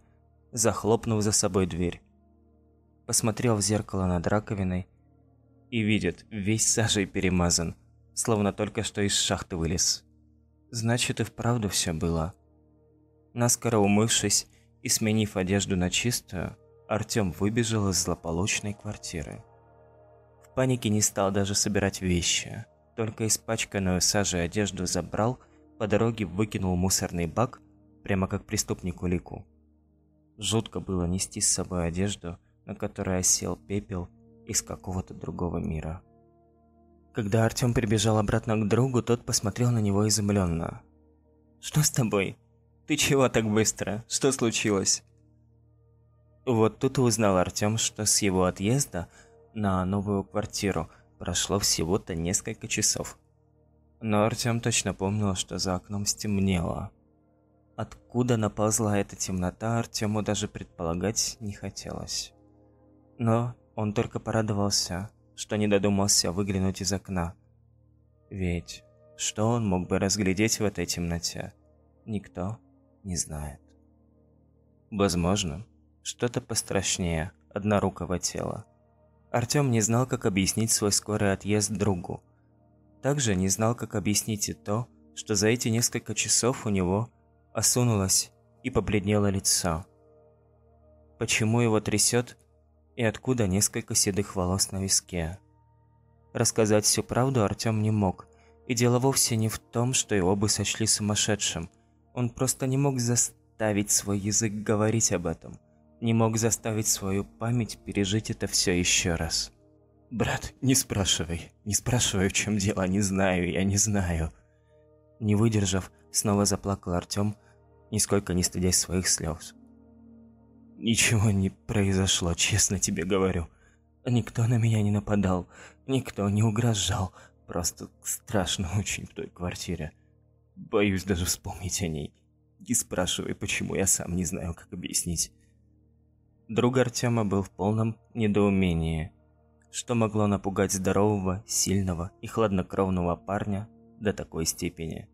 захлопнув за собой дверь. Посмотрел в зеркало над раковиной и видит, весь сажей перемазан, словно только что из шахты вылез. Значит, и вправду все было. Наскоро умывшись и сменив одежду на чистую, Артем выбежал из злополучной квартиры. В панике не стал даже собирать вещи, только испачканную сажей одежду забрал, по дороге выкинул мусорный бак, прямо как преступнику Лику. Жутко было нести с собой одежду, на которой осел пепел из какого-то другого мира. Когда Артём прибежал обратно к другу, тот посмотрел на него изумленно. «Что с тобой? Ты чего так быстро? Что случилось?» Вот тут и узнал Артём, что с его отъезда на новую квартиру прошло всего-то несколько часов. Но Артём точно помнил, что за окном стемнело. Откуда наползла эта темнота, Артёму даже предполагать не хотелось. Но он только порадовался, что не додумался выглянуть из окна. Ведь что он мог бы разглядеть в этой темноте, никто не знает. Возможно, что-то пострашнее однорукого тела. Артём не знал, как объяснить свой скорый отъезд другу. Также не знал, как объяснить и то, что за эти несколько часов у него осунулось и побледнело лицо. Почему его трясет и откуда несколько седых волос на виске. Рассказать всю правду Артём не мог, и дело вовсе не в том, что его бы сочли сумасшедшим. Он просто не мог заставить свой язык говорить об этом, не мог заставить свою память пережить это все еще раз. «Брат, не спрашивай, не спрашивай, в чем дело, не знаю, я не знаю». Не выдержав, снова заплакал Артём, нисколько не стыдясь своих слез. Ничего не произошло, честно тебе говорю. Никто на меня не нападал, никто не угрожал. Просто страшно очень в той квартире. Боюсь даже вспомнить о ней. Не спрашивай, почему, я сам не знаю, как объяснить. Друг Артема был в полном недоумении. Что могло напугать здорового, сильного и хладнокровного парня до такой степени?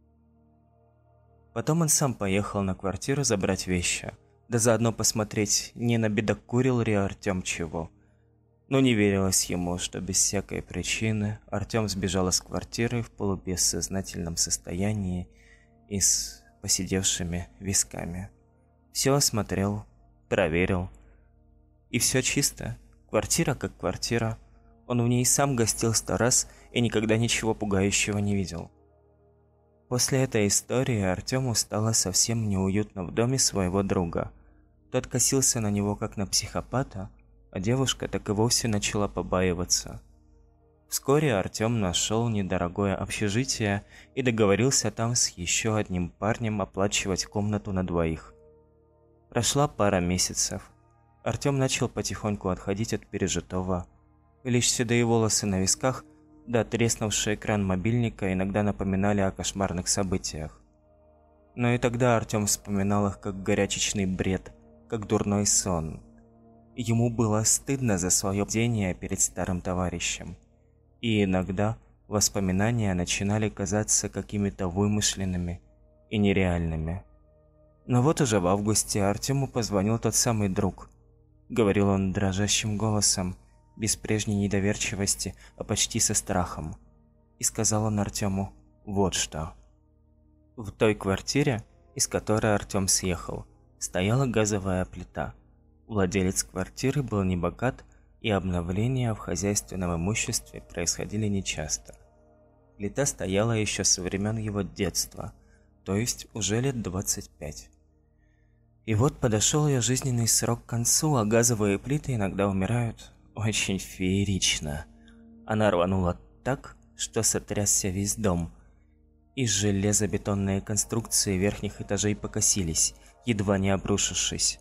Потом он сам поехал на квартиру забрать вещи – да заодно посмотреть, не набедокурил ли Артём чего. Но не верилось ему, что без всякой причины Артём сбежал из квартиры в полубессознательном состоянии и с посидевшими висками. Все осмотрел, проверил. И все чисто. Квартира как квартира. Он в ней сам гостил сто раз и никогда ничего пугающего не видел. После этой истории Артему стало совсем неуютно в доме своего друга. Тот косился на него как на психопата, а девушка так и вовсе начала побаиваться. Вскоре Артем нашел недорогое общежитие и договорился там с еще одним парнем оплачивать комнату на двоих. Прошла пара месяцев. Артем начал потихоньку отходить от пережитого. Лишь седые волосы на висках, да треснувший экран мобильника иногда напоминали о кошмарных событиях. Но и тогда Артем вспоминал их как горячечный бред, как дурной сон. Ему было стыдно за свое бдение перед старым товарищем и иногда воспоминания начинали казаться какими-то вымышленными и нереальными. Но вот уже в августе Артему позвонил тот самый друг. Говорил он дрожащим голосом, без прежней недоверчивости, а почти со страхом. И сказал он Артему вот что. В той квартире, из которой Артем съехал, стояла газовая плита. Владелец квартиры был небогат, и обновления в хозяйственном имуществе происходили нечасто. Плита стояла еще со времен его детства, то есть уже лет 25. И вот подошел ее жизненный срок к концу, а газовые плиты иногда умирают очень феерично. Она рванула так, что сотрясся весь дом, и железобетонные конструкции верхних этажей покосились, едва не обрушившись.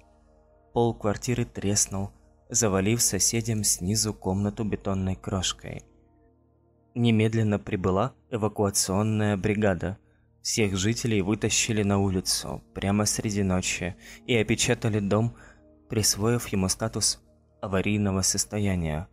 Пол квартиры треснул, завалив соседям снизу комнату бетонной крошкой. Немедленно прибыла эвакуационная бригада. Всех жителей вытащили на улицу прямо среди ночи и опечатали дом, присвоив ему статус аварийного состояния.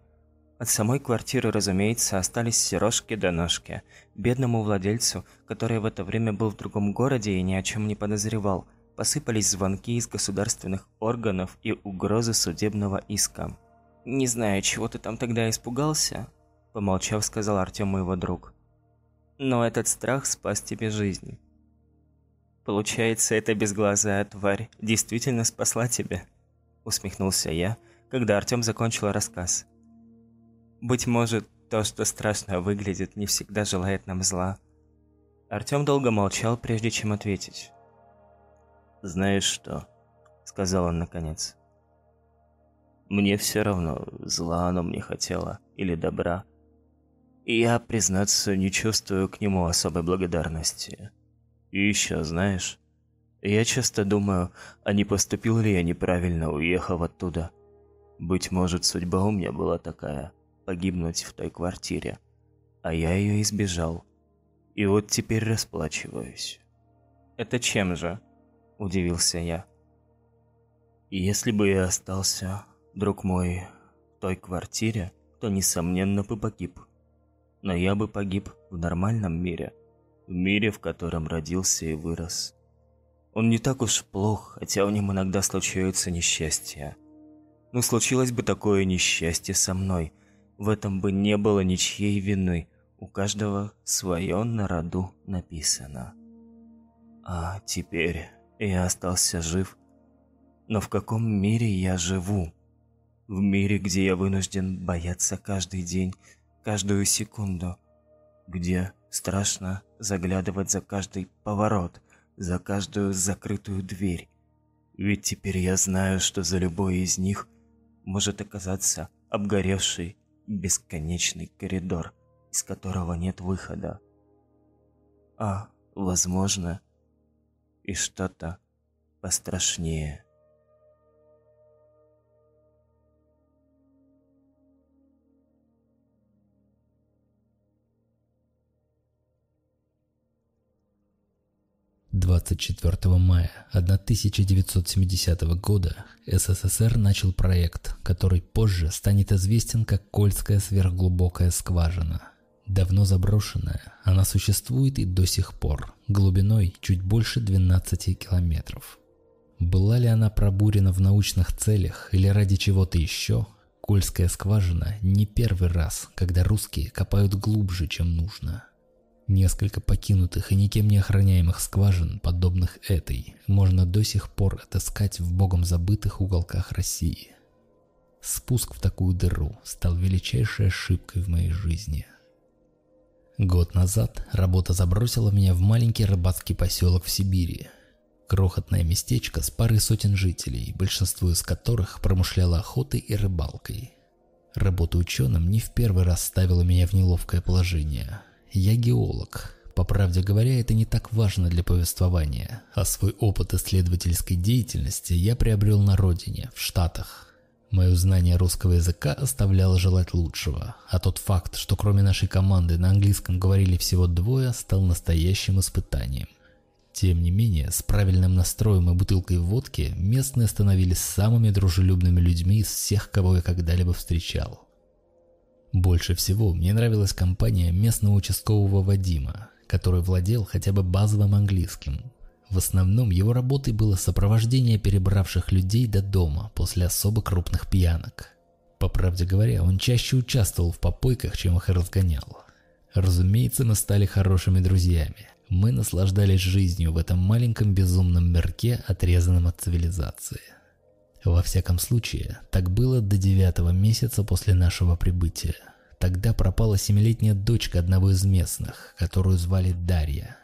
От самой квартиры, разумеется, остались сережки до ножки. Бедному владельцу, который в это время был в другом городе и ни о чем не подозревал – посыпались звонки из государственных органов и угрозы судебного иска. «Не знаю, чего ты там тогда испугался», – помолчав, сказал Артём его друг. «Но этот страх спас тебе жизнь». «Получается, эта безглазая тварь действительно спасла тебя?» – усмехнулся я, когда Артём закончил рассказ. «Быть может, то, что страшно выглядит, не всегда желает нам зла». Артём долго молчал, прежде чем ответить. «Знаешь что?» — сказал он наконец. «Мне все равно, зла оно мне хотело или добра. И я, признаться, не чувствую к нему особой благодарности. И еще, знаешь, я часто думаю, а не поступил ли я неправильно, уехав оттуда. Быть может, судьба у меня была такая — погибнуть в той квартире. А я ее избежал. И вот теперь расплачиваюсь. Это чем же? удивился я. Если бы я остался, друг мой, в той квартире, то, несомненно, бы погиб. Но я бы погиб в нормальном мире, в мире, в котором родился и вырос. Он не так уж плох, хотя в нем иногда случаются несчастья. Но случилось бы такое несчастье со мной, в этом бы не было ничьей вины, у каждого свое на роду написано. А теперь я остался жив. Но в каком мире я живу? В мире, где я вынужден бояться каждый день, каждую секунду. Где страшно заглядывать за каждый поворот, за каждую закрытую дверь. Ведь теперь я знаю, что за любой из них может оказаться обгоревший бесконечный коридор, из которого нет выхода. А, возможно, и что-то пострашнее. Двадцать четвертого мая 1970 года СССР начал проект, который позже станет известен как Кольская сверхглубокая скважина – Давно заброшенная, она существует и до сих пор, глубиной чуть больше 12 километров. Была ли она пробурена в научных целях или ради чего-то еще, Кольская скважина не первый раз, когда русские копают глубже, чем нужно. Несколько покинутых и никем не охраняемых скважин, подобных этой, можно до сих пор отыскать в богом забытых уголках России. Спуск в такую дыру стал величайшей ошибкой в моей жизни. Год назад работа забросила меня в маленький рыбацкий поселок в Сибири. Крохотное местечко с парой сотен жителей, большинство из которых промышляло охотой и рыбалкой. Работа ученым не в первый раз ставила меня в неловкое положение. Я геолог. По правде говоря, это не так важно для повествования, а свой опыт исследовательской деятельности я приобрел на родине, в Штатах. Мое знание русского языка оставляло желать лучшего, а тот факт, что кроме нашей команды на английском говорили всего двое, стал настоящим испытанием. Тем не менее, с правильным настроем и бутылкой водки местные становились самыми дружелюбными людьми из всех, кого я когда-либо встречал. Больше всего мне нравилась компания местного участкового Вадима, который владел хотя бы базовым английским, в основном его работой было сопровождение перебравших людей до дома после особо крупных пьянок. По правде говоря, он чаще участвовал в попойках, чем их разгонял. Разумеется, мы стали хорошими друзьями. Мы наслаждались жизнью в этом маленьком безумном мирке, отрезанном от цивилизации. Во всяком случае, так было до девятого месяца после нашего прибытия. Тогда пропала семилетняя дочка одного из местных, которую звали Дарья.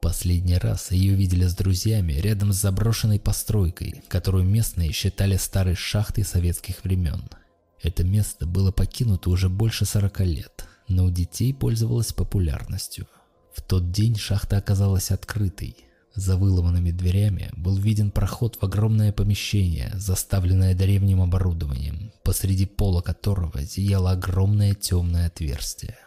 Последний раз ее видели с друзьями рядом с заброшенной постройкой, которую местные считали старой шахтой советских времен. Это место было покинуто уже больше 40 лет, но у детей пользовалось популярностью. В тот день шахта оказалась открытой. За выломанными дверями был виден проход в огромное помещение, заставленное древним оборудованием, посреди пола которого зияло огромное темное отверстие.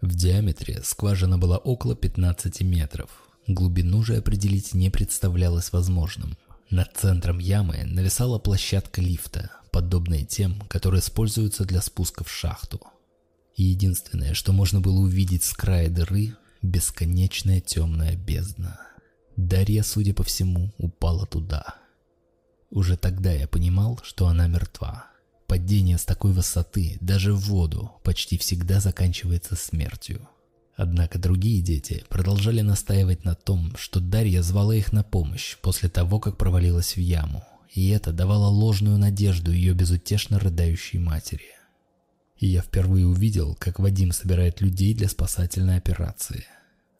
В диаметре скважина была около 15 метров. Глубину же определить не представлялось возможным. Над центром ямы нависала площадка лифта, подобная тем, которые используются для спуска в шахту. Единственное, что можно было увидеть с края дыры – бесконечная темная бездна. Дарья, судя по всему, упала туда. Уже тогда я понимал, что она мертва. Падение с такой высоты, даже в воду, почти всегда заканчивается смертью. Однако другие дети продолжали настаивать на том, что Дарья звала их на помощь после того, как провалилась в яму, и это давало ложную надежду ее безутешно рыдающей матери. И я впервые увидел, как Вадим собирает людей для спасательной операции.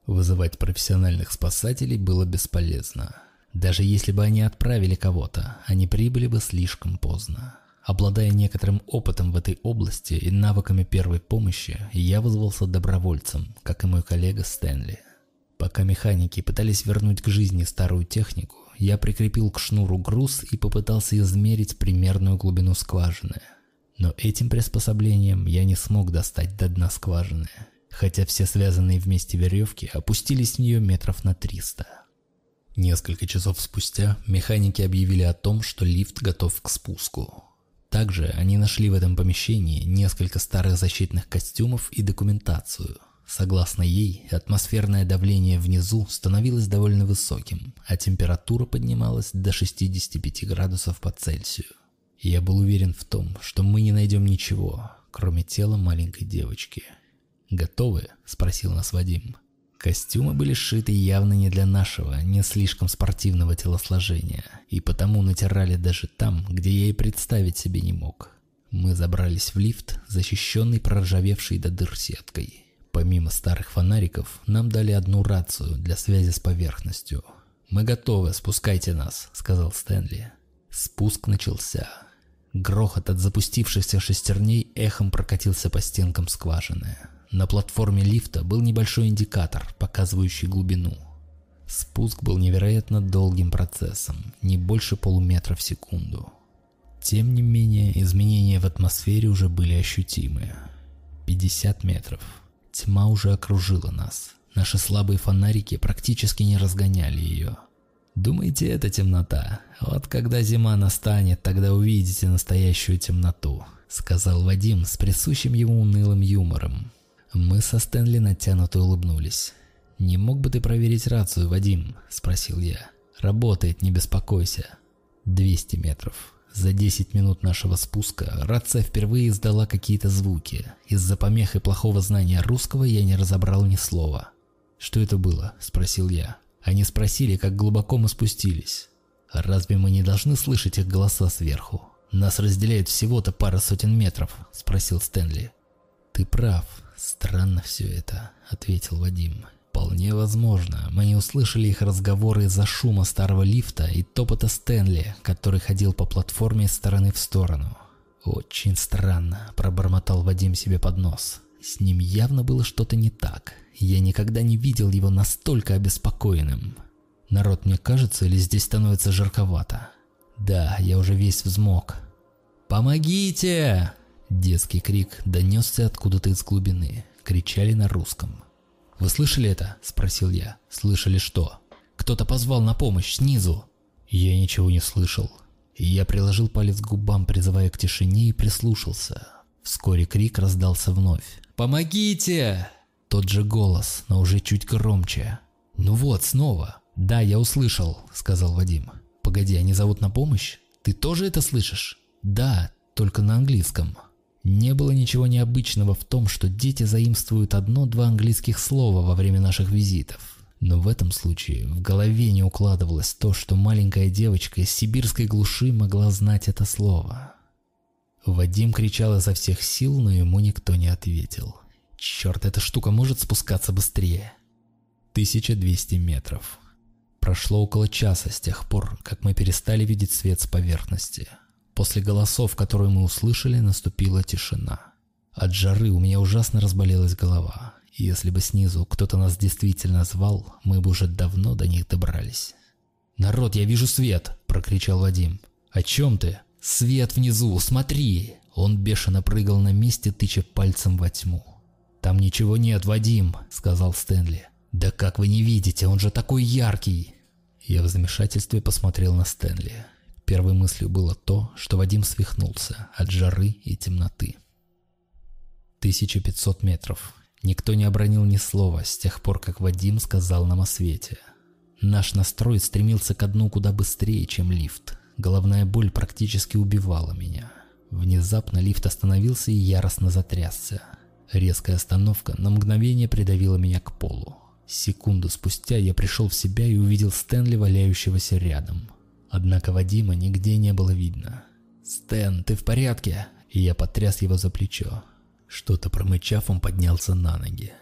Вызывать профессиональных спасателей было бесполезно. Даже если бы они отправили кого-то, они прибыли бы слишком поздно. Обладая некоторым опытом в этой области и навыками первой помощи, я вызвался добровольцем, как и мой коллега Стэнли. Пока механики пытались вернуть к жизни старую технику, я прикрепил к шнуру груз и попытался измерить примерную глубину скважины. Но этим приспособлением я не смог достать до дна скважины, хотя все связанные вместе веревки опустились в нее метров на 300. Несколько часов спустя механики объявили о том, что лифт готов к спуску. Также они нашли в этом помещении несколько старых защитных костюмов и документацию. Согласно ей, атмосферное давление внизу становилось довольно высоким, а температура поднималась до 65 градусов по Цельсию. Я был уверен в том, что мы не найдем ничего, кроме тела маленькой девочки. «Готовы?» – спросил нас Вадим. Костюмы были сшиты явно не для нашего, не слишком спортивного телосложения, и потому натирали даже там, где я и представить себе не мог. Мы забрались в лифт, защищенный проржавевшей до дыр сеткой. Помимо старых фонариков, нам дали одну рацию для связи с поверхностью. «Мы готовы, спускайте нас», — сказал Стэнли. Спуск начался. Грохот от запустившихся шестерней эхом прокатился по стенкам скважины. На платформе лифта был небольшой индикатор, показывающий глубину. Спуск был невероятно долгим процессом, не больше полуметра в секунду. Тем не менее, изменения в атмосфере уже были ощутимы. 50 метров. Тьма уже окружила нас. Наши слабые фонарики практически не разгоняли ее. Думаете, это темнота? Вот когда зима настанет, тогда увидите настоящую темноту, сказал Вадим с присущим ему унылым юмором. Мы со Стэнли натянуто улыбнулись. «Не мог бы ты проверить рацию, Вадим?» – спросил я. «Работает, не беспокойся». 200 метров. За 10 минут нашего спуска рация впервые издала какие-то звуки. Из-за помех и плохого знания русского я не разобрал ни слова. «Что это было?» – спросил я. Они спросили, как глубоко мы спустились. «Разве мы не должны слышать их голоса сверху? Нас разделяет всего-то пара сотен метров», – спросил Стэнли. «Ты прав. Странно все это», – ответил Вадим. Вполне возможно, мы не услышали их разговоры из-за шума старого лифта и топота Стэнли, который ходил по платформе из стороны в сторону. «Очень странно», – пробормотал Вадим себе под нос. С ним явно было что-то не так. Я никогда не видел его настолько обеспокоенным. Народ, мне кажется, или здесь становится жарковато? Да, я уже весь взмок. «Помогите!» Детский крик донесся откуда-то из глубины. Кричали на русском. «Вы слышали это?» – спросил я. «Слышали что?» «Кто-то позвал на помощь снизу!» Я ничего не слышал. Я приложил палец к губам, призывая к тишине, и прислушался. Вскоре крик раздался вновь. «Помогите!» Тот же голос, но уже чуть громче. «Ну вот, снова!» «Да, я услышал», — сказал Вадим. «Погоди, они зовут на помощь? Ты тоже это слышишь?» «Да, только на английском». Не было ничего необычного в том, что дети заимствуют одно-два английских слова во время наших визитов. Но в этом случае в голове не укладывалось то, что маленькая девочка из сибирской глуши могла знать это слово. Вадим кричал изо всех сил, но ему никто не ответил. Черт, эта штука может спускаться быстрее. 1200 метров. Прошло около часа с тех пор, как мы перестали видеть свет с поверхности. После голосов, которые мы услышали, наступила тишина. От жары у меня ужасно разболелась голова. И если бы снизу кто-то нас действительно звал, мы бы уже давно до них добрались. «Народ, я вижу свет!» – прокричал Вадим. «О чем ты?» «Свет внизу, смотри!» Он бешено прыгал на месте, тыча пальцем во тьму. «Там ничего нет, Вадим», — сказал Стэнли. «Да как вы не видите, он же такой яркий!» Я в замешательстве посмотрел на Стэнли. Первой мыслью было то, что Вадим свихнулся от жары и темноты. 1500 метров. Никто не обронил ни слова с тех пор, как Вадим сказал нам о свете. Наш настрой стремился ко дну куда быстрее, чем лифт. Головная боль практически убивала меня. Внезапно лифт остановился и яростно затрясся. Резкая остановка на мгновение придавила меня к полу. Секунду спустя я пришел в себя и увидел Стэнли, валяющегося рядом. Однако Вадима нигде не было видно. «Стэн, ты в порядке?» И я потряс его за плечо. Что-то промычав, он поднялся на ноги.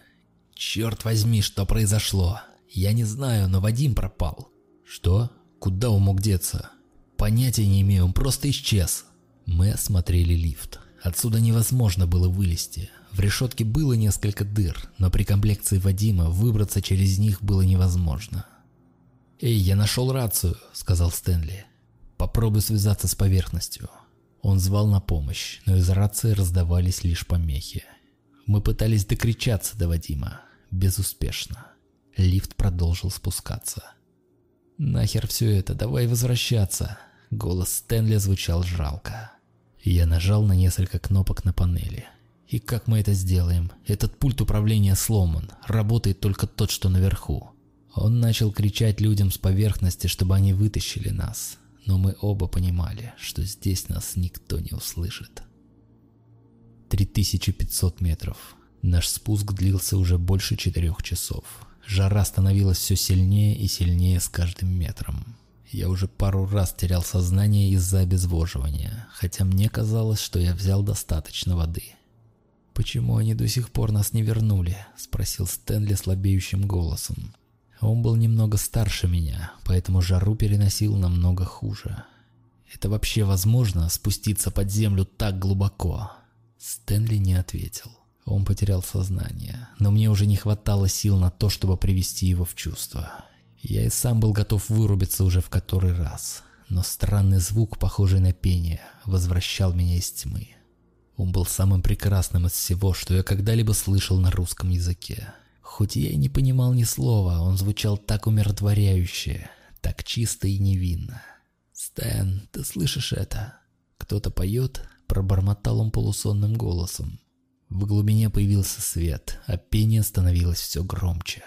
«Черт возьми, что произошло? Я не знаю, но Вадим пропал». «Что? Куда он мог деться?» «Понятия не имею, он просто исчез». Мы осмотрели лифт. Отсюда невозможно было вылезти. В решетке было несколько дыр, но при комплекции Вадима выбраться через них было невозможно. «Эй, я нашел рацию», — сказал Стэнли. «Попробуй связаться с поверхностью». Он звал на помощь, но из рации раздавались лишь помехи. Мы пытались докричаться до Вадима. Безуспешно. Лифт продолжил спускаться. «Нахер все это, давай возвращаться!» Голос Стэнли звучал жалко. Я нажал на несколько кнопок на панели. «И как мы это сделаем? Этот пульт управления сломан. Работает только тот, что наверху. Он начал кричать людям с поверхности, чтобы они вытащили нас, но мы оба понимали, что здесь нас никто не услышит. 3500 метров. Наш спуск длился уже больше четырех часов. Жара становилась все сильнее и сильнее с каждым метром. Я уже пару раз терял сознание из-за обезвоживания, хотя мне казалось, что я взял достаточно воды. «Почему они до сих пор нас не вернули?» – спросил Стэнли слабеющим голосом. Он был немного старше меня, поэтому жару переносил намного хуже. Это вообще возможно спуститься под землю так глубоко? Стэнли не ответил. Он потерял сознание, но мне уже не хватало сил на то, чтобы привести его в чувство. Я и сам был готов вырубиться уже в который раз, но странный звук, похожий на пение, возвращал меня из тьмы. Он был самым прекрасным из всего, что я когда-либо слышал на русском языке. Хоть я и не понимал ни слова, он звучал так умиротворяюще, так чисто и невинно. «Стэн, ты слышишь это?» Кто-то поет, пробормотал он полусонным голосом. В глубине появился свет, а пение становилось все громче.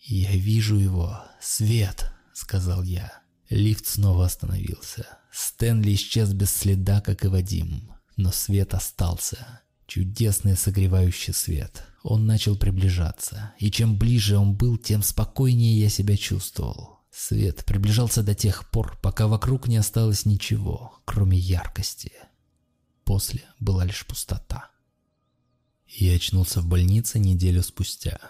«Я вижу его. Свет!» — сказал я. Лифт снова остановился. Стэнли исчез без следа, как и Вадим. Но свет остался. Чудесный согревающий свет. Он начал приближаться. И чем ближе он был, тем спокойнее я себя чувствовал. Свет приближался до тех пор, пока вокруг не осталось ничего, кроме яркости. После была лишь пустота. Я очнулся в больнице неделю спустя.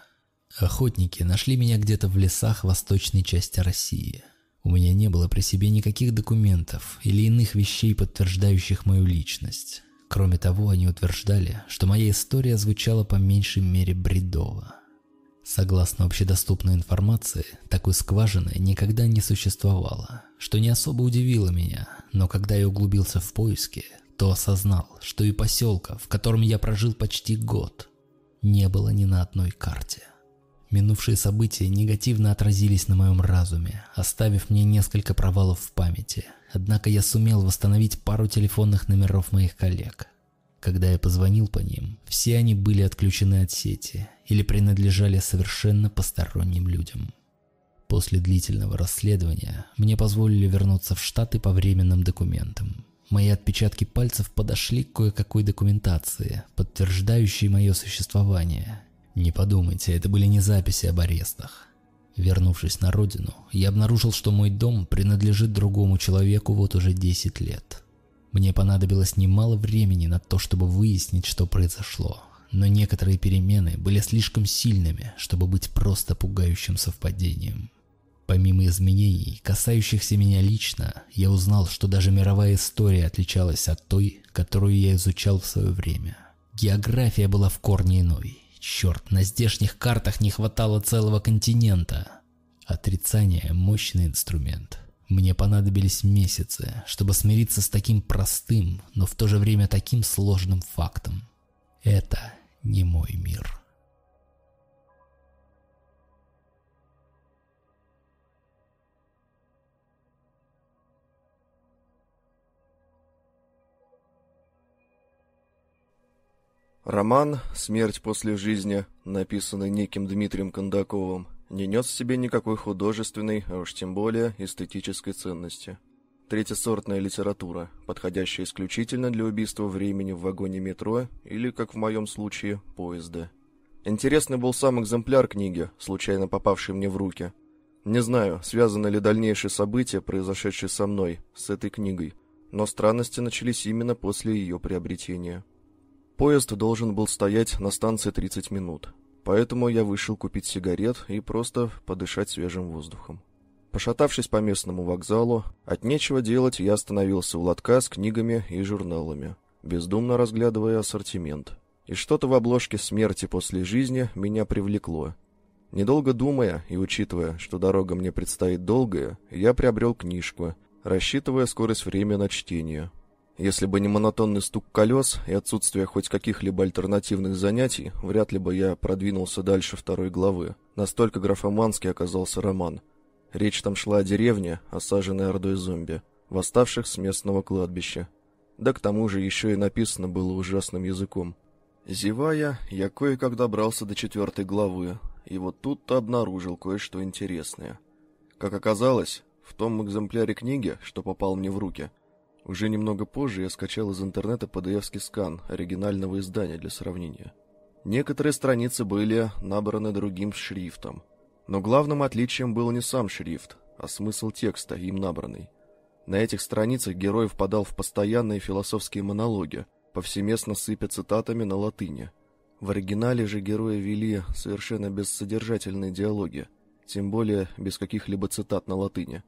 Охотники нашли меня где-то в лесах восточной части России. У меня не было при себе никаких документов или иных вещей, подтверждающих мою личность. Кроме того, они утверждали, что моя история звучала по меньшей мере бредово. Согласно общедоступной информации, такой скважины никогда не существовало, что не особо удивило меня, но когда я углубился в поиски, то осознал, что и поселка, в котором я прожил почти год, не было ни на одной карте. Минувшие события негативно отразились на моем разуме, оставив мне несколько провалов в памяти. Однако я сумел восстановить пару телефонных номеров моих коллег. Когда я позвонил по ним, все они были отключены от сети или принадлежали совершенно посторонним людям. После длительного расследования мне позволили вернуться в Штаты по временным документам. Мои отпечатки пальцев подошли к кое-какой документации, подтверждающей мое существование, не подумайте, это были не записи об арестах. Вернувшись на родину, я обнаружил, что мой дом принадлежит другому человеку вот уже 10 лет. Мне понадобилось немало времени на то, чтобы выяснить, что произошло. Но некоторые перемены были слишком сильными, чтобы быть просто пугающим совпадением. Помимо изменений, касающихся меня лично, я узнал, что даже мировая история отличалась от той, которую я изучал в свое время. География была в корне иной. Черт, на здешних картах не хватало целого континента. Отрицание – мощный инструмент. Мне понадобились месяцы, чтобы смириться с таким простым, но в то же время таким сложным фактом. Это не мой мир. Роман «Смерть после жизни», написанный неким Дмитрием Кондаковым, не нес в себе никакой художественной, а уж тем более эстетической ценности. Третьесортная литература, подходящая исключительно для убийства времени в вагоне метро или, как в моем случае, поезда. Интересный был сам экземпляр книги, случайно попавший мне в руки. Не знаю, связаны ли дальнейшие события, произошедшие со мной, с этой книгой, но странности начались именно после ее приобретения. Поезд должен был стоять на станции 30 минут, поэтому я вышел купить сигарет и просто подышать свежим воздухом. Пошатавшись по местному вокзалу, от нечего делать я остановился у лотка с книгами и журналами, бездумно разглядывая ассортимент. И что-то в обложке «Смерти после жизни» меня привлекло. Недолго думая и учитывая, что дорога мне предстоит долгая, я приобрел книжку, рассчитывая скорость времени на чтение, если бы не монотонный стук колес и отсутствие хоть каких-либо альтернативных занятий, вряд ли бы я продвинулся дальше второй главы. Настолько графоманский оказался роман. Речь там шла о деревне, осаженной ордой зомби, восставших с местного кладбища. Да к тому же еще и написано было ужасным языком. Зевая, я кое-как добрался до четвертой главы, и вот тут-то обнаружил кое-что интересное. Как оказалось, в том экземпляре книги, что попал мне в руки, уже немного позже я скачал из интернета PDF-ский скан оригинального издания для сравнения. Некоторые страницы были набраны другим шрифтом, но главным отличием был не сам шрифт, а смысл текста, им набранный. На этих страницах герой впадал в постоянные философские монологи, повсеместно сыпя цитатами на латыни. В оригинале же герои вели совершенно бессодержательные диалоги, тем более без каких-либо цитат на латыни.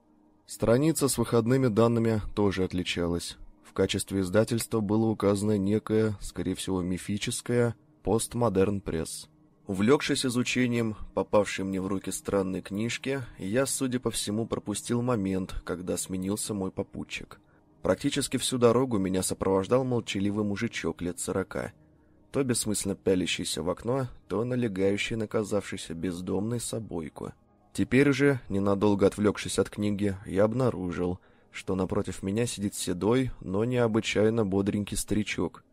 Страница с выходными данными тоже отличалась. В качестве издательства было указано некое, скорее всего, мифическое «Постмодерн Пресс». Увлекшись изучением попавшей мне в руки странной книжки, я, судя по всему, пропустил момент, когда сменился мой попутчик. Практически всю дорогу меня сопровождал молчаливый мужичок лет сорока, то бессмысленно пялящийся в окно, то налегающий на казавшийся бездомной собойку. Теперь же, ненадолго отвлекшись от книги, я обнаружил, что напротив меня сидит седой, но необычайно бодренький старичок.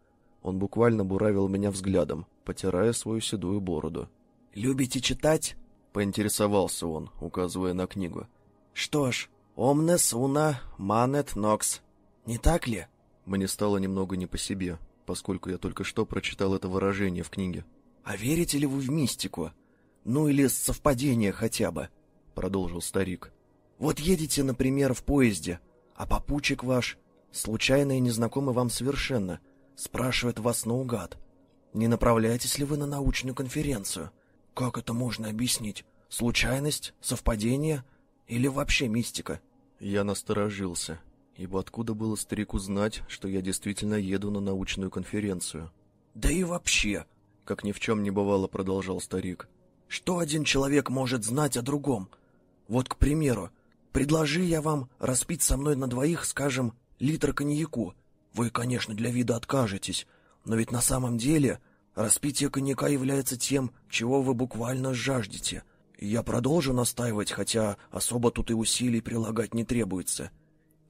Он буквально буравил меня взглядом, потирая свою седую бороду. «Любите читать?» — поинтересовался он, указывая на книгу. «Что ж, «Omnes una manet nox». Не так ли? Мне стало немного не по себе, поскольку я только что прочитал это выражение в книге. «А верите ли вы в мистику? Ну или совпадение хотя бы?» Продолжил старик. «Вот едете, например, в поезде, а попутчик ваш, случайно и незнакомый вам совершенно, спрашивает вас наугад. Не направляетесь ли вы на научную конференцию? Как это можно объяснить? Случайность? Совпадение? Или вообще мистика?» Я насторожился, ибо откуда было старику знать, что я действительно еду на научную конференцию? «Да и вообще!» — как ни в чем не бывало, продолжал старик. «Что один человек может знать о другом? Вот, к примеру, предложи я вам распить со мной на двоих, скажем, литр коньяку. Вы, конечно, для вида откажетесь, но ведь на самом деле распитие коньяка является тем, чего вы буквально жаждете. Я продолжу настаивать, хотя особо тут и усилий прилагать не требуется.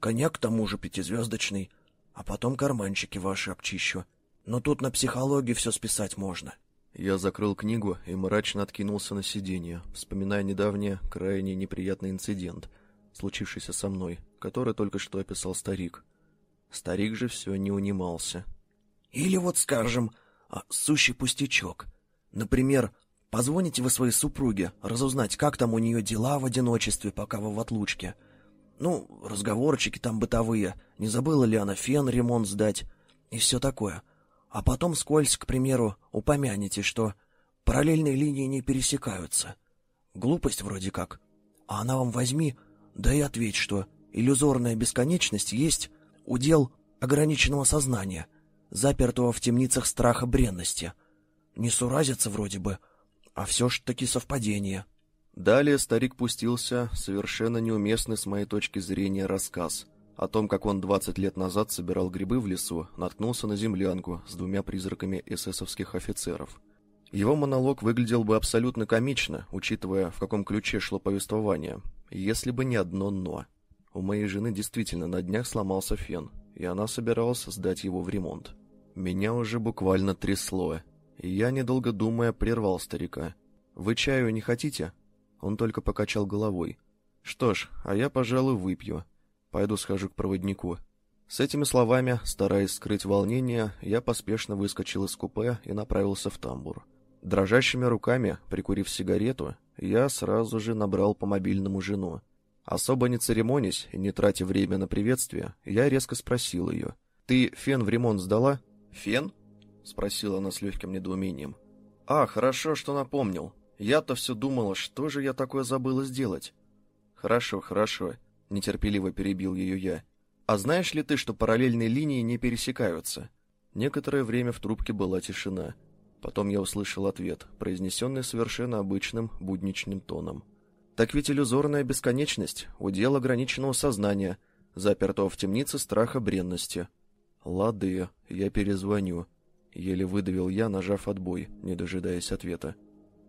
Коньяк к тому же пятизвездочный, а потом карманчики ваши обчищу. Но тут на психологии все списать можно. Я закрыл книгу и мрачно откинулся на сиденье, вспоминая недавний, крайне неприятный инцидент, случившийся со мной, который только что описал старик. Старик же все не унимался. Или вот, скажем, а, сущий пустячок. Например, позвоните вы своей супруге, разузнать, как там у нее дела в одиночестве, пока вы в отлучке — ну, разговорчики там бытовые. Не забыла ли она фен ремонт сдать? И все такое. А потом скользь, к примеру, упомянете, что параллельные линии не пересекаются. Глупость вроде как. А она вам возьми, да и ответь, что иллюзорная бесконечность есть удел ограниченного сознания, запертого в темницах страха бренности. Не суразится вроде бы, а все ж таки совпадение. Далее старик пустился совершенно неуместный с моей точки зрения рассказ о том, как он 20 лет назад собирал грибы в лесу, наткнулся на землянку с двумя призраками эсэсовских офицеров. Его монолог выглядел бы абсолютно комично, учитывая, в каком ключе шло повествование, если бы не одно «но». У моей жены действительно на днях сломался фен, и она собиралась сдать его в ремонт. Меня уже буквально трясло, и я, недолго думая, прервал старика. «Вы чаю не хотите?» Он только покачал головой. «Что ж, а я, пожалуй, выпью. Пойду схожу к проводнику». С этими словами, стараясь скрыть волнение, я поспешно выскочил из купе и направился в тамбур. Дрожащими руками, прикурив сигарету, я сразу же набрал по мобильному жену. Особо не церемонясь и не тратя время на приветствие, я резко спросил ее. «Ты фен в ремонт сдала?» «Фен?» — спросила она с легким недоумением. «А, хорошо, что напомнил. Я-то все думала, что же я такое забыла сделать. Хорошо, хорошо, нетерпеливо перебил ее я. А знаешь ли ты, что параллельные линии не пересекаются? Некоторое время в трубке была тишина. Потом я услышал ответ, произнесенный совершенно обычным будничным тоном. Так ведь иллюзорная бесконечность — удел ограниченного сознания, запертого в темнице страха бренности. Лады, я перезвоню. Еле выдавил я, нажав отбой, не дожидаясь ответа.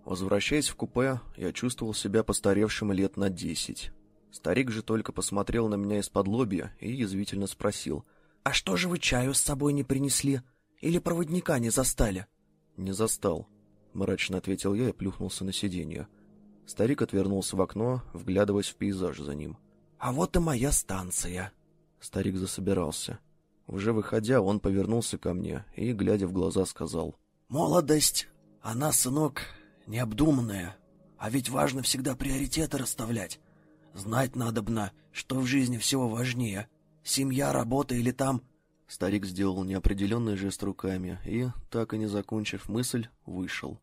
Возвращаясь в купе, я чувствовал себя постаревшим лет на десять. Старик же только посмотрел на меня из-под лобья и язвительно спросил. «А что же вы чаю с собой не принесли? Или проводника не застали?» «Не застал», — мрачно ответил я и плюхнулся на сиденье. Старик отвернулся в окно, вглядываясь в пейзаж за ним. «А вот и моя станция». Старик засобирался. Уже выходя, он повернулся ко мне и, глядя в глаза, сказал. «Молодость, она, сынок, необдуманное. А ведь важно всегда приоритеты расставлять. Знать надобно, что в жизни всего важнее. Семья, работа или там... Старик сделал неопределенный жест руками и, так и не закончив мысль, вышел.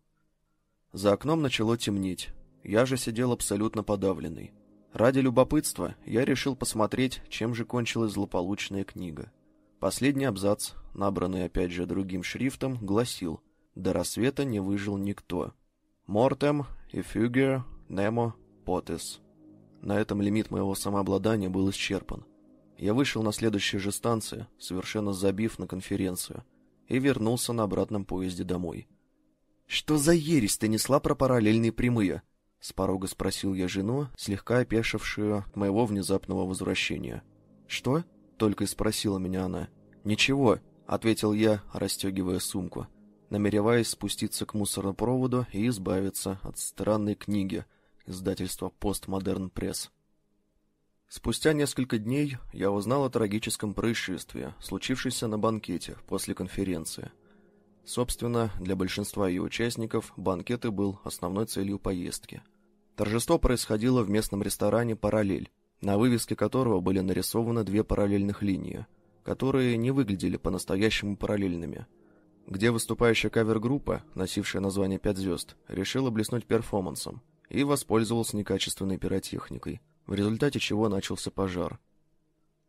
За окном начало темнеть. Я же сидел абсолютно подавленный. Ради любопытства я решил посмотреть, чем же кончилась злополучная книга. Последний абзац, набранный опять же другим шрифтом, гласил «До рассвета не выжил никто». Мортем и Фюгер Немо Потес. На этом лимит моего самообладания был исчерпан. Я вышел на следующей же станции, совершенно забив на конференцию, и вернулся на обратном поезде домой. «Что за ересь ты несла про параллельные прямые?» — с порога спросил я жену, слегка опешившую от моего внезапного возвращения. «Что?» — только и спросила меня она. «Ничего», — ответил я, расстегивая сумку намереваясь спуститься к мусоропроводу и избавиться от странной книги издательства «Постмодерн Пресс». Спустя несколько дней я узнал о трагическом происшествии, случившемся на банкете после конференции. Собственно, для большинства ее участников банкет и был основной целью поездки. Торжество происходило в местном ресторане «Параллель», на вывеске которого были нарисованы две параллельных линии, которые не выглядели по-настоящему параллельными. Где выступающая кавер-группа, носившая название «Пять звезд», решила блеснуть перформансом и воспользовалась некачественной пиротехникой – в результате чего начался пожар.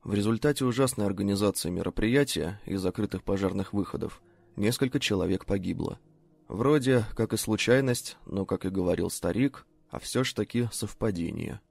В результате ужасной организации мероприятия и закрытых пожарных выходов несколько человек погибло. Вроде как и случайность, но, как и говорил старик, а все ж таки совпадение –